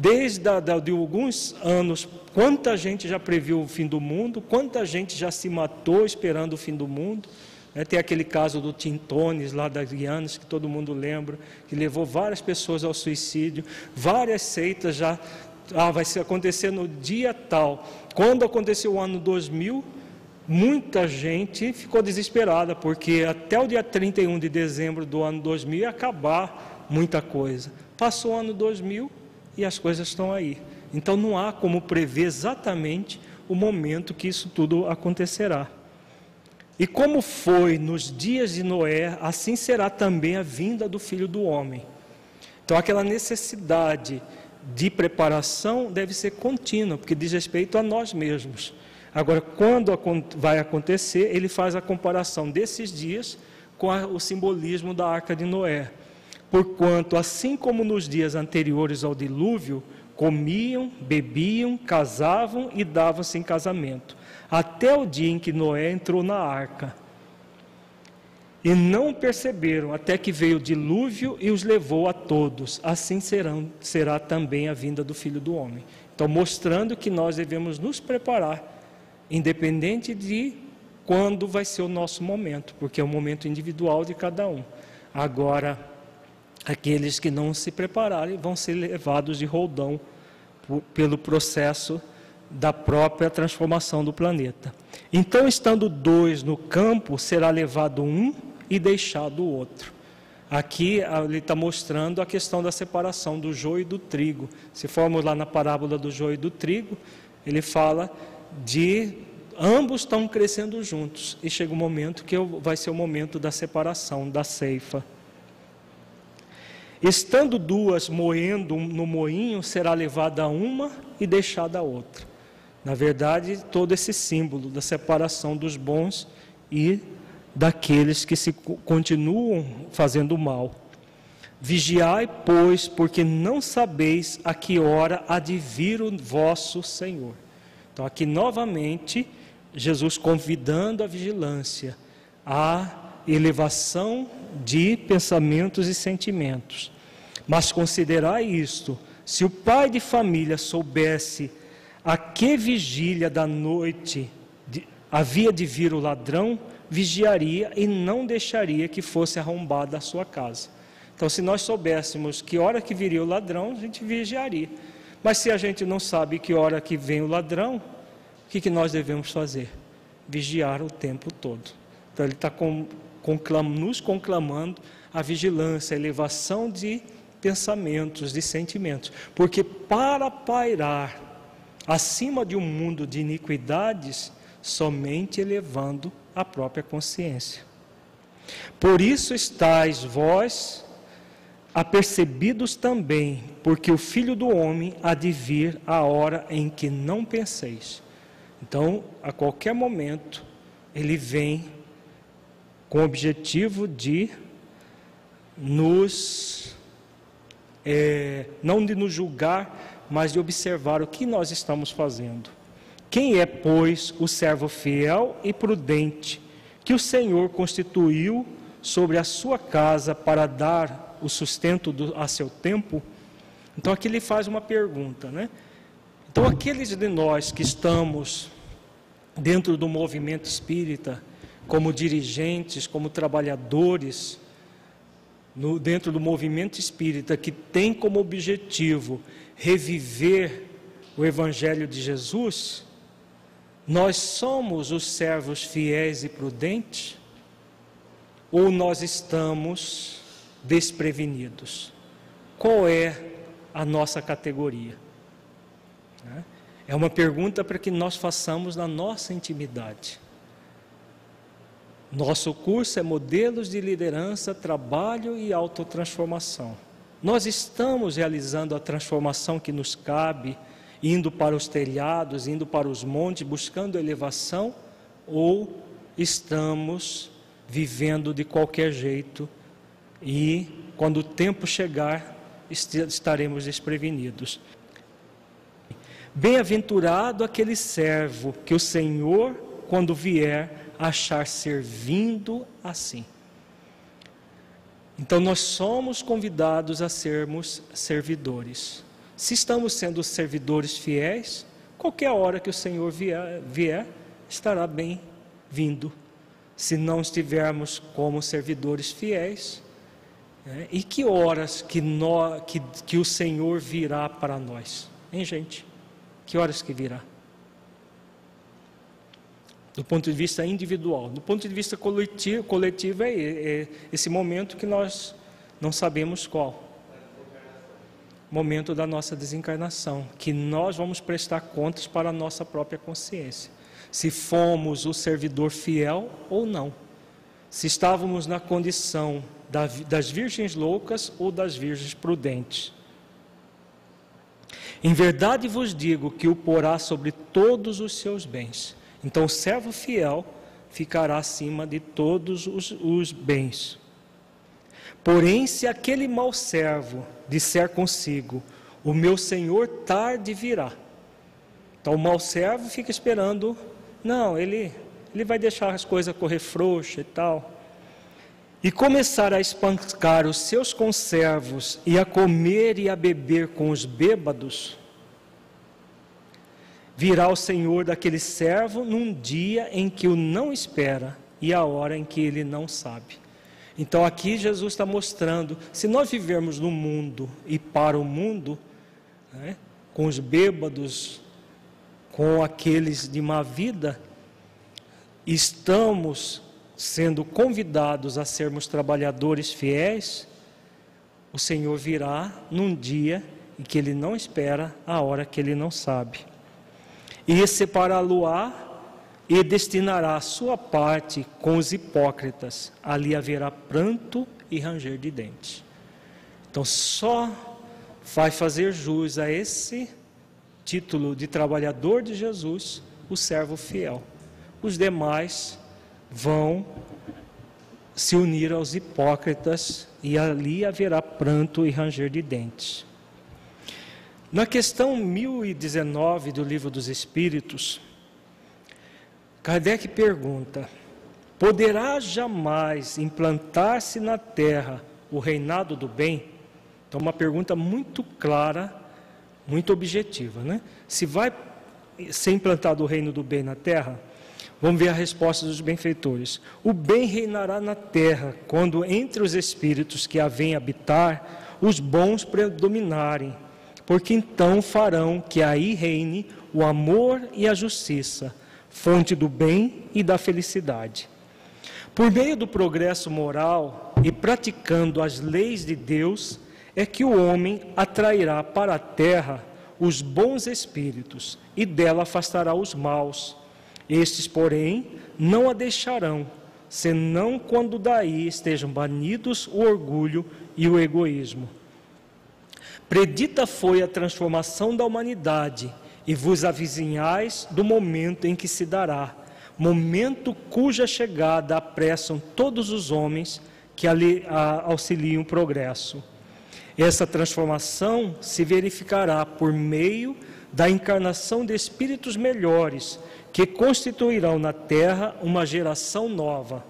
desde de alguns anos, quanta gente já previu o fim do mundo, quanta gente já se matou esperando o fim do mundo. É, tem aquele caso do Tintones, lá das Guianas, que todo mundo lembra, que levou várias pessoas ao suicídio. Várias seitas já. Ah, vai acontecer no dia tal. Quando aconteceu o ano 2000, muita gente ficou desesperada, porque até o dia 31 de dezembro do ano 2000 ia acabar muita coisa. Passou o ano 2000 e as coisas estão aí. Então não há como prever exatamente o momento que isso tudo acontecerá. E como foi nos dias de Noé, assim será também a vinda do filho do homem. Então, aquela necessidade de preparação deve ser contínua, porque diz respeito a nós mesmos. Agora, quando vai acontecer, ele faz a comparação desses dias com o simbolismo da arca de Noé. Porquanto, assim como nos dias anteriores ao dilúvio, comiam, bebiam, casavam e davam-se em casamento até o dia em que Noé entrou na arca. E não perceberam até que veio o dilúvio e os levou a todos. Assim serão, será também a vinda do Filho do Homem. Então, mostrando que nós devemos nos preparar, independente de quando vai ser o nosso momento, porque é o momento individual de cada um. Agora, aqueles que não se prepararem vão ser levados de roldão pelo processo da própria transformação do planeta. Então, estando dois no campo, será levado um e deixado o outro. Aqui ele está mostrando a questão da separação do joio e do trigo. Se formos lá na parábola do joio e do trigo, ele fala de ambos estão crescendo juntos e chega um momento que vai ser o momento da separação, da ceifa. Estando duas moendo no moinho, será levada uma e deixada a outra. Na verdade, todo esse símbolo da separação dos bons e daqueles que se continuam fazendo mal. Vigiai, pois, porque não sabeis a que hora há de vir o vosso Senhor. Então, aqui novamente, Jesus convidando a vigilância, a elevação de pensamentos e sentimentos. Mas considerai isto: se o pai de família soubesse a que vigília da noite havia de vir o ladrão, vigiaria e não deixaria que fosse arrombada a sua casa. Então, se nós soubéssemos que hora que viria o ladrão, a gente vigiaria. Mas se a gente não sabe que hora que vem o ladrão, o que, que nós devemos fazer? Vigiar o tempo todo. Então, ele está com, conclam, nos conclamando a vigilância, a elevação de pensamentos, de sentimentos. Porque para pairar acima de um mundo de iniquidades, somente elevando a própria consciência. Por isso estáis vós apercebidos também, porque o Filho do Homem há de vir a hora em que não penseis. Então, a qualquer momento, ele vem com o objetivo de nos, é, não de nos julgar, mas de observar o que nós estamos fazendo. Quem é, pois, o servo fiel e prudente que o Senhor constituiu sobre a sua casa para dar o sustento do, a seu tempo? Então aqui ele faz uma pergunta, né? Então aqueles de nós que estamos dentro do movimento espírita, como dirigentes, como trabalhadores, no, dentro do movimento espírita, que tem como objetivo reviver o Evangelho de Jesus, nós somos os servos fiéis e prudentes ou nós estamos desprevenidos? Qual é a nossa categoria? É uma pergunta para que nós façamos na nossa intimidade. Nosso curso é Modelos de Liderança, Trabalho e Autotransformação. Nós estamos realizando a transformação que nos cabe, indo para os telhados, indo para os montes, buscando elevação, ou estamos vivendo de qualquer jeito e, quando o tempo chegar, estaremos desprevenidos. Bem-aventurado aquele servo que o Senhor, quando vier, achar servindo assim. Então, nós somos convidados a sermos servidores. Se estamos sendo servidores fiéis, qualquer hora que o Senhor vier, vier estará bem-vindo. Se não estivermos como servidores fiéis, né? e que horas que, nós, que, que o Senhor virá para nós? Hein, gente? Que horas que virá? Do ponto de vista individual. Do ponto de vista coletivo, coletivo é, é esse momento que nós não sabemos qual. momento da nossa desencarnação, que nós vamos prestar contas para a nossa própria consciência. Se fomos o servidor fiel ou não. Se estávamos na condição das virgens loucas ou das virgens prudentes. Em verdade vos digo que o porá sobre todos os seus bens. Então, o servo fiel ficará acima de todos os, os bens. Porém, se aquele mau servo disser consigo: O meu senhor tarde virá. Então, o mau servo fica esperando. Não, ele, ele vai deixar as coisas correr frouxa e tal e começar a espancar os seus conservos e a comer e a beber com os bêbados, virá o Senhor daquele servo num dia em que o não espera e a hora em que ele não sabe. Então aqui Jesus está mostrando, se nós vivermos no mundo e para o mundo, né, com os bêbados, com aqueles de má vida, estamos sendo convidados a sermos trabalhadores fiéis, o Senhor virá num dia em que ele não espera, a hora que ele não sabe. E separá-lo-á e destinará a sua parte com os hipócritas. Ali haverá pranto e ranger de dentes. Então, só vai fazer jus a esse título de trabalhador de Jesus o servo fiel. Os demais vão se unir aos hipócritas e ali haverá pranto e ranger de dentes. Na questão 1019 do Livro dos Espíritos, Kardec pergunta: Poderá jamais implantar-se na terra o reinado do bem? Então, uma pergunta muito clara, muito objetiva, né? Se vai ser implantado o reino do bem na terra, Vamos ver a resposta dos benfeitores. O bem reinará na terra quando entre os espíritos que a vêm habitar, os bons predominarem, porque então farão que aí reine o amor e a justiça, fonte do bem e da felicidade. Por meio do progresso moral e praticando as leis de Deus, é que o homem atrairá para a terra os bons espíritos e dela afastará os maus estes, porém, não a deixarão, senão quando daí estejam banidos o orgulho e o egoísmo. Predita foi a transformação da humanidade, e vos avizinhais do momento em que se dará, momento cuja chegada apressam todos os homens que ali auxiliam o progresso. Essa transformação se verificará por meio da encarnação de espíritos melhores, que constituirão na terra uma geração nova.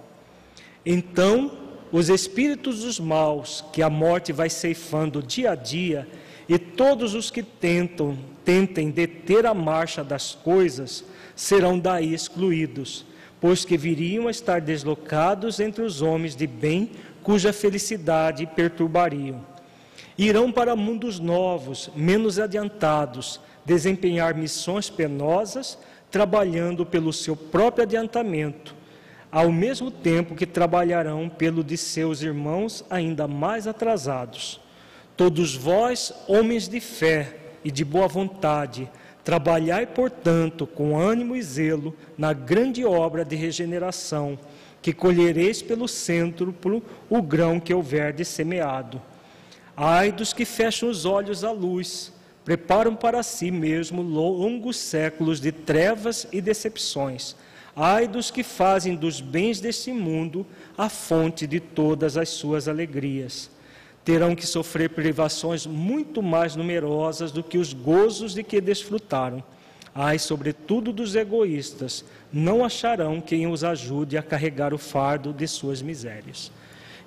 Então, os espíritos dos maus, que a morte vai ceifando dia a dia, e todos os que tentam, tentem deter a marcha das coisas, serão daí excluídos, pois que viriam a estar deslocados entre os homens de bem, cuja felicidade perturbariam. Irão para mundos novos, menos adiantados, desempenhar missões penosas, trabalhando pelo seu próprio adiantamento, ao mesmo tempo que trabalharão pelo de seus irmãos ainda mais atrasados. Todos vós, homens de fé e de boa vontade, trabalhai, portanto, com ânimo e zelo na grande obra de regeneração, que colhereis pelo centro o grão que houver de semeado. Ai dos que fecham os olhos à luz, preparam para si mesmo longos séculos de trevas e decepções. Ai dos que fazem dos bens deste mundo a fonte de todas as suas alegrias. Terão que sofrer privações muito mais numerosas do que os gozos de que desfrutaram. Ai, sobretudo dos egoístas, não acharão quem os ajude a carregar o fardo de suas misérias.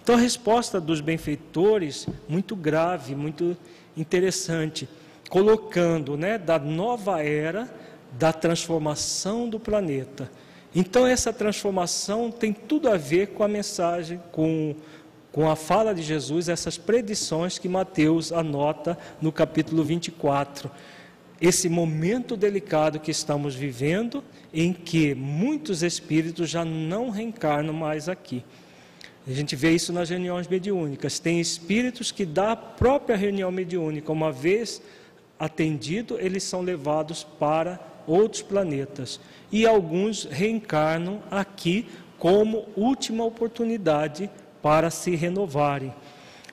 Então, a resposta dos benfeitores, muito grave, muito interessante colocando, né, da nova era da transformação do planeta. Então essa transformação tem tudo a ver com a mensagem, com com a fala de Jesus, essas predições que Mateus anota no capítulo 24. Esse momento delicado que estamos vivendo, em que muitos espíritos já não reencarnam mais aqui. A gente vê isso nas reuniões mediúnicas. Tem espíritos que, da própria reunião mediúnica, uma vez atendido, eles são levados para outros planetas. E alguns reencarnam aqui como última oportunidade para se renovarem.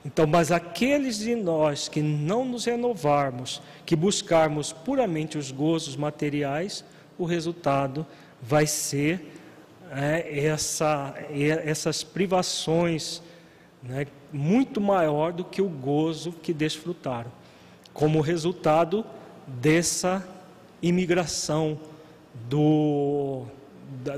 Então, mas aqueles de nós que não nos renovarmos, que buscarmos puramente os gozos materiais, o resultado vai ser é, essa, é, essas privações né, muito maior do que o gozo que desfrutaram, como resultado dessa imigração do,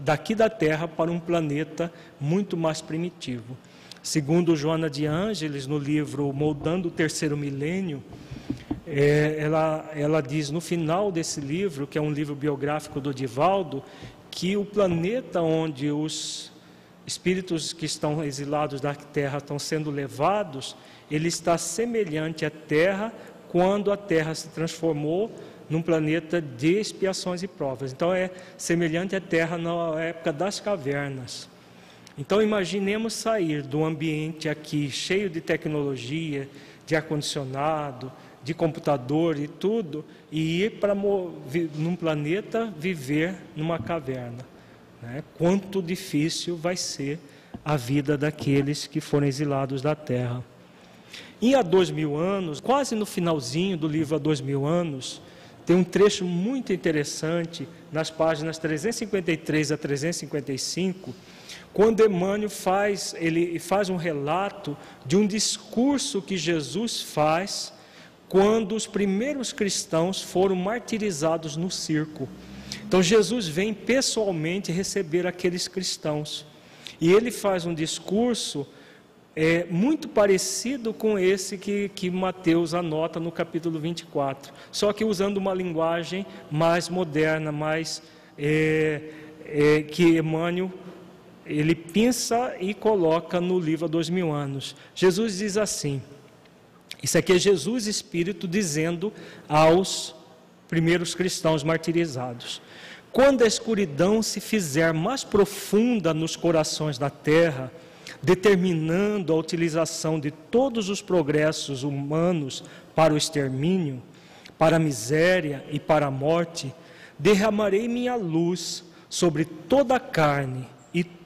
daqui da Terra para um planeta muito mais primitivo. Segundo Joana de Ângeles, no livro Moldando o Terceiro Milênio, é, ela, ela diz no final desse livro, que é um livro biográfico do Divaldo, que o planeta onde os espíritos que estão exilados da Terra estão sendo levados, ele está semelhante à Terra quando a Terra se transformou num planeta de expiações e provas. Então é semelhante à Terra na época das cavernas. Então imaginemos sair do ambiente aqui cheio de tecnologia, de ar-condicionado, de computador e tudo, e ir para num planeta viver numa caverna. Né? Quanto difícil vai ser a vida daqueles que foram exilados da Terra. E há dois mil anos, quase no finalzinho do livro Há Dois Mil Anos, tem um trecho muito interessante nas páginas 353 a 355, quando Emmanuel faz, ele faz um relato de um discurso que Jesus faz quando os primeiros cristãos foram martirizados no circo. Então Jesus vem pessoalmente receber aqueles cristãos. E ele faz um discurso é, muito parecido com esse que, que Mateus anota no capítulo 24, só que usando uma linguagem mais moderna, mais é, é, que Emmanuel ele pensa e coloca no livro há dois mil anos. Jesus diz assim: isso aqui é Jesus Espírito dizendo aos primeiros cristãos martirizados: quando a escuridão se fizer mais profunda nos corações da terra, determinando a utilização de todos os progressos humanos para o extermínio, para a miséria e para a morte, derramarei minha luz sobre toda a carne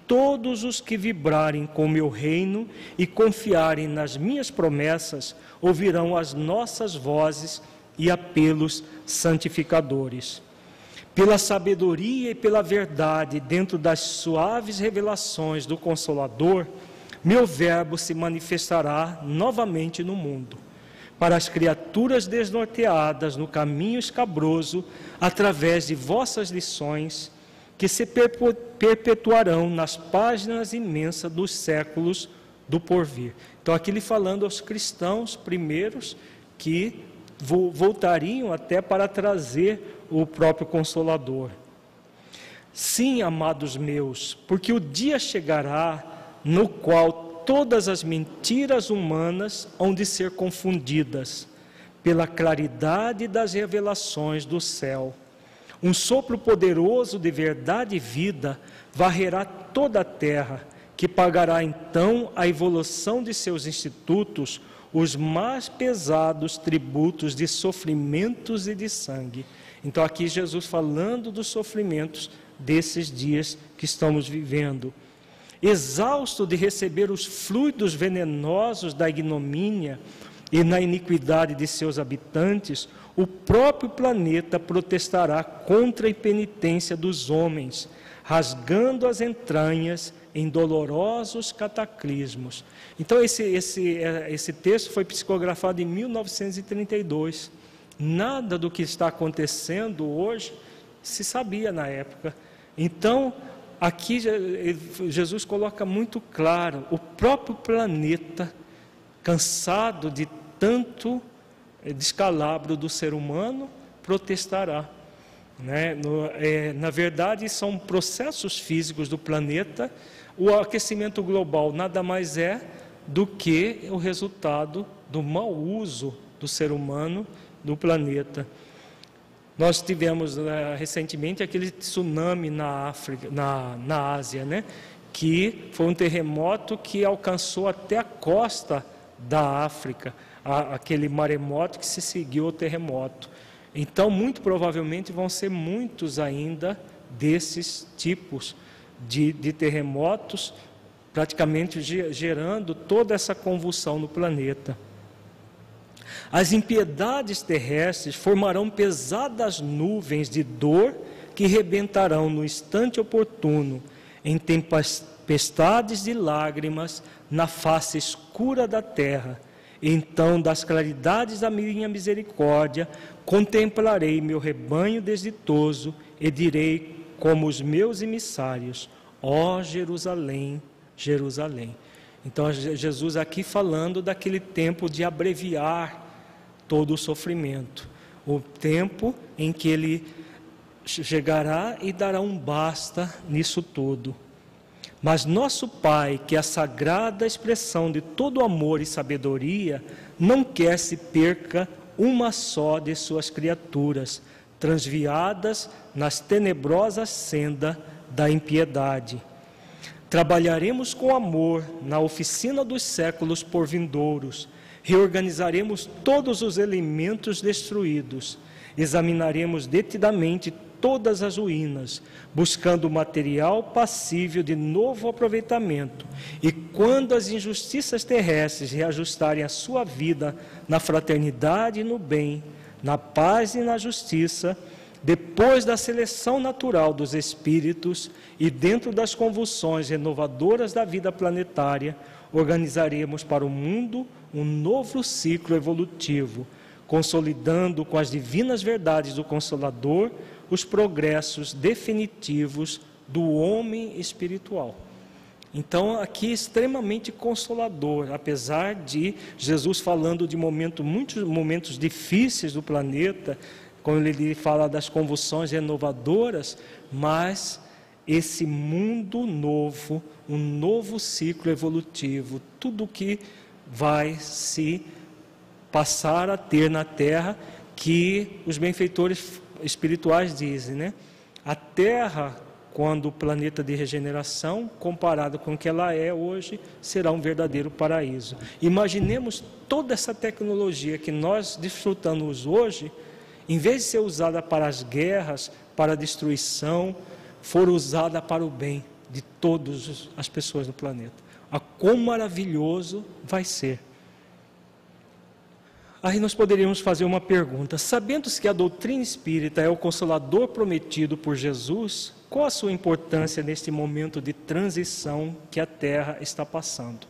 todos os que vibrarem com meu reino e confiarem nas minhas promessas ouvirão as nossas vozes e apelos santificadores. Pela sabedoria e pela verdade, dentro das suaves revelações do Consolador, meu Verbo se manifestará novamente no mundo, para as criaturas desnorteadas no caminho escabroso, através de vossas lições que se perpetuarão nas páginas imensas dos séculos do porvir. Então, aqui ele falando aos cristãos primeiros que voltariam até para trazer o próprio Consolador. Sim, amados meus, porque o dia chegará no qual todas as mentiras humanas hão de ser confundidas pela claridade das revelações do céu um sopro poderoso de verdade e vida varrerá toda a terra, que pagará então a evolução de seus institutos os mais pesados tributos de sofrimentos e de sangue. Então, aqui Jesus falando dos sofrimentos desses dias que estamos vivendo. Exausto de receber os fluidos venenosos da ignomínia e na iniquidade de seus habitantes, o próprio planeta protestará contra a impenitência dos homens, rasgando as entranhas em dolorosos cataclismos. Então, esse, esse, é, esse texto foi psicografado em 1932. Nada do que está acontecendo hoje se sabia na época. Então, aqui Jesus coloca muito claro: o próprio planeta, cansado de tanto descalabro do ser humano, protestará. Né? No, é, na verdade, são processos físicos do planeta. O aquecimento global nada mais é do que o resultado do mau uso do ser humano do planeta. Nós tivemos uh, recentemente aquele tsunami na África, na, na Ásia, né? que foi um terremoto que alcançou até a costa da África, a, aquele maremoto que se seguiu ao terremoto. Então, muito provavelmente vão ser muitos ainda desses tipos de, de terremotos, praticamente gerando toda essa convulsão no planeta. As impiedades terrestres formarão pesadas nuvens de dor que rebentarão no instante oportuno, em tempestades de lágrimas na face escura da terra. Então, das claridades da minha misericórdia, contemplarei meu rebanho desditoso e direi, como os meus emissários: Ó Jerusalém, Jerusalém. Então, Jesus aqui falando daquele tempo de abreviar todo o sofrimento, o tempo em que ele chegará e dará um basta nisso tudo. Mas nosso Pai, que é a sagrada expressão de todo amor e sabedoria, não quer se perca uma só de suas criaturas, transviadas nas tenebrosas senda da impiedade. Trabalharemos com amor na oficina dos séculos por vindouros, reorganizaremos todos os elementos destruídos, examinaremos detidamente todas as ruínas, buscando material passível de novo aproveitamento. E quando as injustiças terrestres reajustarem a sua vida na fraternidade e no bem, na paz e na justiça, depois da seleção natural dos espíritos e dentro das convulsões renovadoras da vida planetária, organizaremos para o mundo um novo ciclo evolutivo, consolidando com as divinas verdades do Consolador os progressos definitivos do homem espiritual. Então, aqui é extremamente consolador, apesar de Jesus falando de momento, muitos momentos difíceis do planeta, quando ele fala das convulsões renovadoras, mas esse mundo novo, um novo ciclo evolutivo, tudo que vai se passar a ter na Terra, que os benfeitores espirituais dizem, né? A Terra, quando o planeta de regeneração, comparado com o que ela é hoje, será um verdadeiro paraíso. Imaginemos toda essa tecnologia que nós desfrutamos hoje, em vez de ser usada para as guerras, para a destruição, for usada para o bem de todas as pessoas do planeta. A quão maravilhoso vai ser. Aí nós poderíamos fazer uma pergunta: sabendo-se que a doutrina espírita é o consolador prometido por Jesus, qual a sua importância neste momento de transição que a Terra está passando?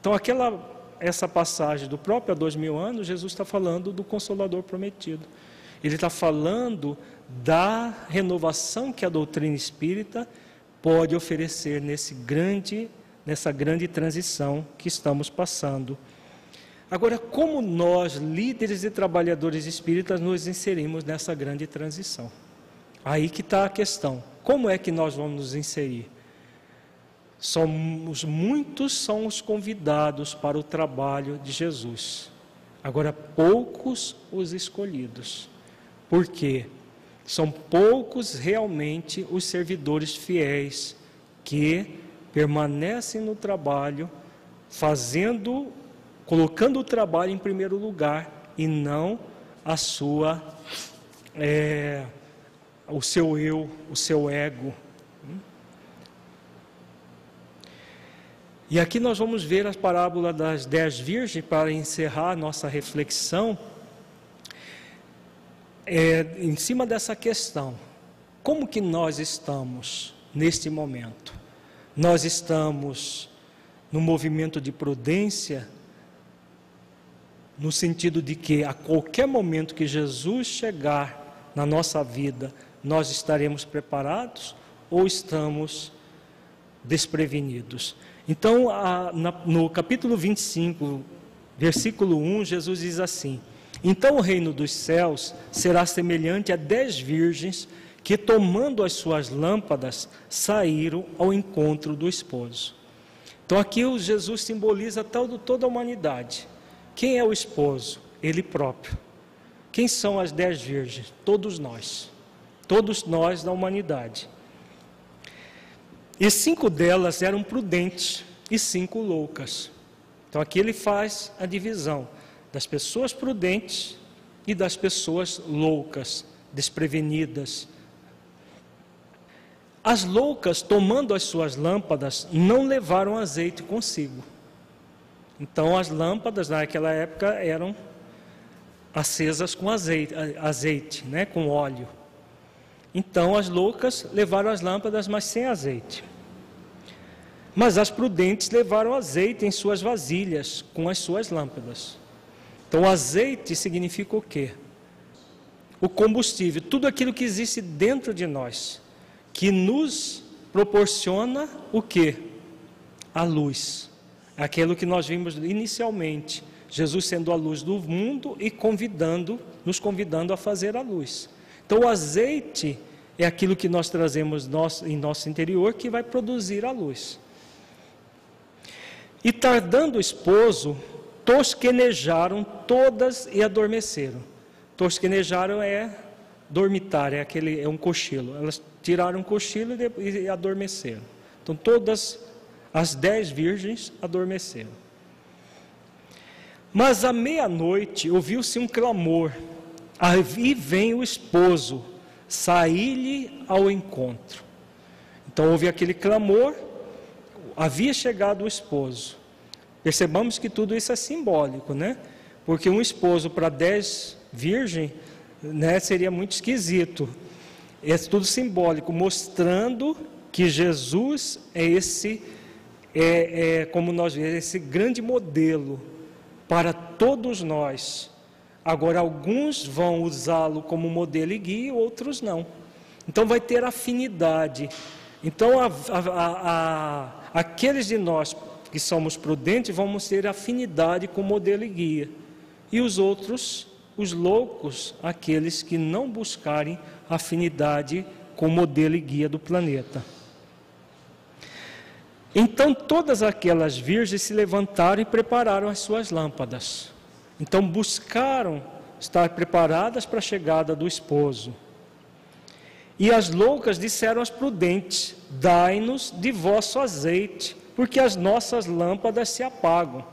Então, aquela essa passagem do próprio há dois mil anos, Jesus está falando do consolador prometido. Ele está falando da renovação que a doutrina espírita pode oferecer nesse grande, nessa grande transição que estamos passando. Agora, como nós, líderes e trabalhadores espíritas, nos inserimos nessa grande transição? Aí que está a questão. Como é que nós vamos nos inserir? Somos muitos são os convidados para o trabalho de Jesus. Agora, poucos os escolhidos. Por quê? São poucos realmente os servidores fiéis que permanecem no trabalho, fazendo colocando o trabalho em primeiro lugar e não a sua, é, o seu eu, o seu ego. E aqui nós vamos ver a parábola das dez virgens para encerrar nossa reflexão é, em cima dessa questão. Como que nós estamos neste momento? Nós estamos no movimento de prudência, no sentido de que a qualquer momento que Jesus chegar na nossa vida, nós estaremos preparados ou estamos desprevenidos. Então, a, na, no capítulo 25, versículo 1, Jesus diz assim: Então o reino dos céus será semelhante a dez virgens que, tomando as suas lâmpadas, saíram ao encontro do esposo. Então, aqui o Jesus simboliza toda a humanidade. Quem é o esposo? Ele próprio. Quem são as dez virgens? Todos nós. Todos nós da humanidade. E cinco delas eram prudentes e cinco loucas. Então aqui ele faz a divisão das pessoas prudentes e das pessoas loucas, desprevenidas. As loucas, tomando as suas lâmpadas, não levaram azeite consigo. Então as lâmpadas naquela época eram acesas com azeite, azeite, né, com óleo. Então as loucas levaram as lâmpadas, mas sem azeite. Mas as prudentes levaram azeite em suas vasilhas com as suas lâmpadas. Então, azeite significa o quê? O combustível, tudo aquilo que existe dentro de nós, que nos proporciona o quê? A luz. Aquilo que nós vimos inicialmente, Jesus sendo a luz do mundo e convidando, nos convidando a fazer a luz. Então, o azeite é aquilo que nós trazemos em nosso interior que vai produzir a luz. E tardando o esposo, tosquenejaram todas e adormeceram. Tosquenejaram é dormitar, é, aquele, é um cochilo. Elas tiraram o cochilo e, e adormeceram. Então todas as dez virgens adormeceram. Mas à meia-noite ouviu-se um clamor, aí vem o esposo, saí-lhe ao encontro. Então houve aquele clamor, havia chegado o esposo. Percebamos que tudo isso é simbólico, né? Porque um esposo para dez virgens né, seria muito esquisito. É tudo simbólico, mostrando que Jesus é esse, é, é como nós vemos, esse grande modelo para todos nós. Agora, alguns vão usá-lo como modelo e guia, outros não. Então, vai ter afinidade. Então, a, a, a, aqueles de nós que somos prudentes, vamos ter afinidade com o modelo e guia. E os outros, os loucos, aqueles que não buscarem afinidade com o modelo e guia do planeta. Então todas aquelas virgens se levantaram e prepararam as suas lâmpadas. Então buscaram estar preparadas para a chegada do esposo. E as loucas disseram às prudentes: Dai-nos de vosso azeite, porque as nossas lâmpadas se apagam.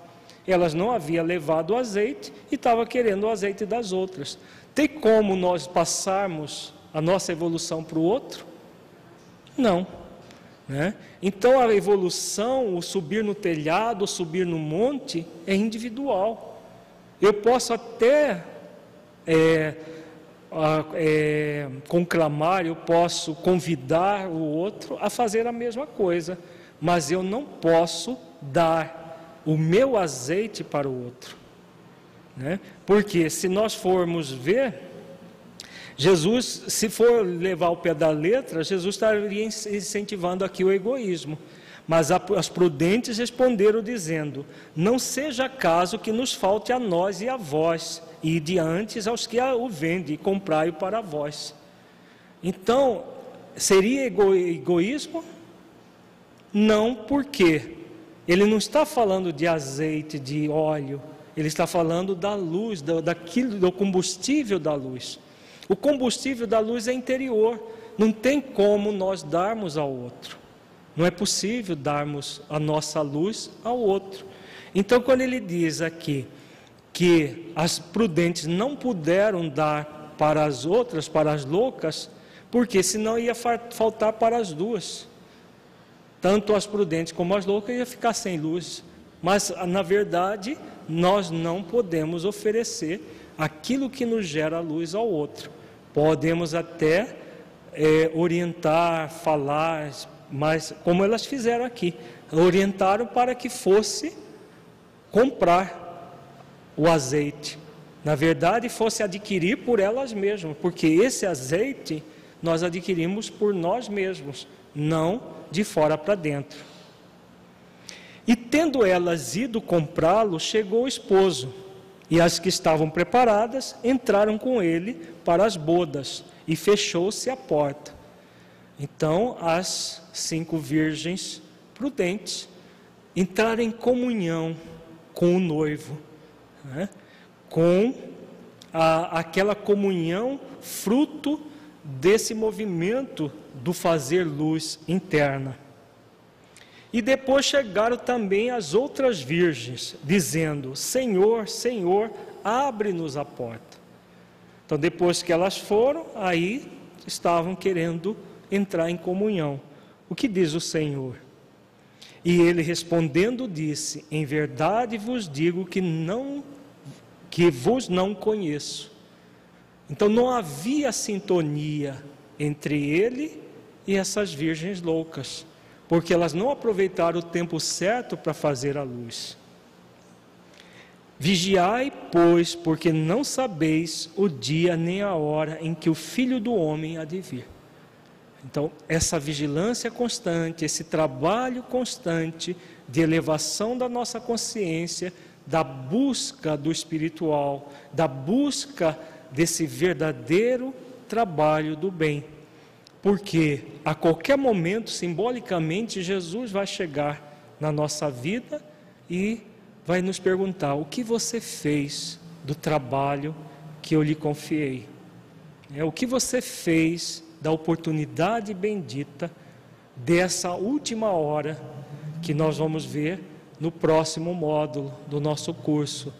Elas não haviam levado o azeite e estavam querendo o azeite das outras. Tem como nós passarmos a nossa evolução para o outro? Não. Né? Então a evolução, o subir no telhado, o subir no monte, é individual. Eu posso até é, é, conclamar, eu posso convidar o outro a fazer a mesma coisa mas eu não posso dar o meu azeite para o outro. Né? Porque se nós formos ver, Jesus, se for levar o pé da letra, Jesus estaria incentivando aqui o egoísmo. Mas as prudentes responderam dizendo: Não seja caso que nos falte a nós e a vós, e diante aos que o vendem, e comprai-o para vós. Então, seria egoísmo? Não porque ele não está falando de azeite, de óleo, ele está falando da luz, daquilo, do combustível da luz. O combustível da luz é interior, não tem como nós darmos ao outro. Não é possível darmos a nossa luz ao outro. Então, quando ele diz aqui que as prudentes não puderam dar para as outras, para as loucas, porque senão ia faltar para as duas tanto as prudentes como as loucas ia ficar sem luz. Mas, na verdade, nós não podemos oferecer aquilo que nos gera luz ao outro. Podemos até é, orientar, falar, mas como elas fizeram aqui, orientaram para que fosse comprar o azeite. Na verdade, fosse adquirir por elas mesmas, porque esse azeite nós adquirimos por nós mesmos, não de fora para dentro. E tendo elas ido comprá-lo, chegou o esposo, e as que estavam preparadas entraram com ele para as bodas, e fechou-se a porta. Então as cinco virgens prudentes entraram em comunhão com o noivo, né? com a, aquela comunhão fruto desse movimento do fazer luz interna. E depois chegaram também as outras virgens, dizendo: Senhor, Senhor, abre-nos a porta. Então, depois que elas foram, aí estavam querendo entrar em comunhão. O que diz o Senhor? E ele respondendo disse: Em verdade vos digo que não que vos não conheço. Então não havia sintonia entre ele e essas virgens loucas, porque elas não aproveitaram o tempo certo para fazer a luz. Vigiai, pois, porque não sabeis o dia nem a hora em que o Filho do Homem há de vir. Então, essa vigilância constante, esse trabalho constante de elevação da nossa consciência, da busca do espiritual, da busca desse verdadeiro trabalho do bem. Porque a qualquer momento, simbolicamente, Jesus vai chegar na nossa vida e vai nos perguntar: o que você fez do trabalho que eu lhe confiei? É, o que você fez da oportunidade bendita dessa última hora que nós vamos ver no próximo módulo do nosso curso,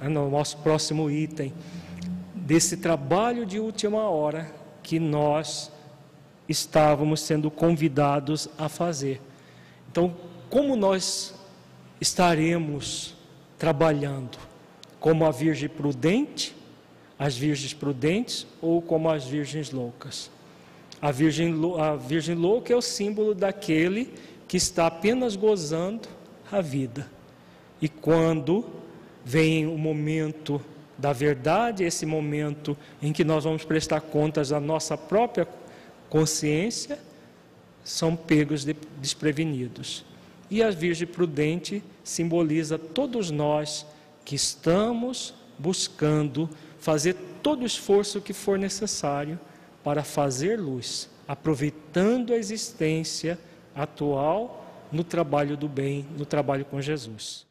né, no nosso próximo item, desse trabalho de última hora que nós estávamos sendo convidados a fazer. Então, como nós estaremos trabalhando como a Virgem prudente, as virgens prudentes ou como as virgens loucas. A virgem, a virgem louca é o símbolo daquele que está apenas gozando a vida. E quando vem o momento da verdade, esse momento em que nós vamos prestar contas à nossa própria consciência, são pegos desprevenidos. E a Virgem Prudente simboliza todos nós que estamos buscando fazer todo o esforço que for necessário para fazer luz, aproveitando a existência atual no trabalho do bem, no trabalho com Jesus.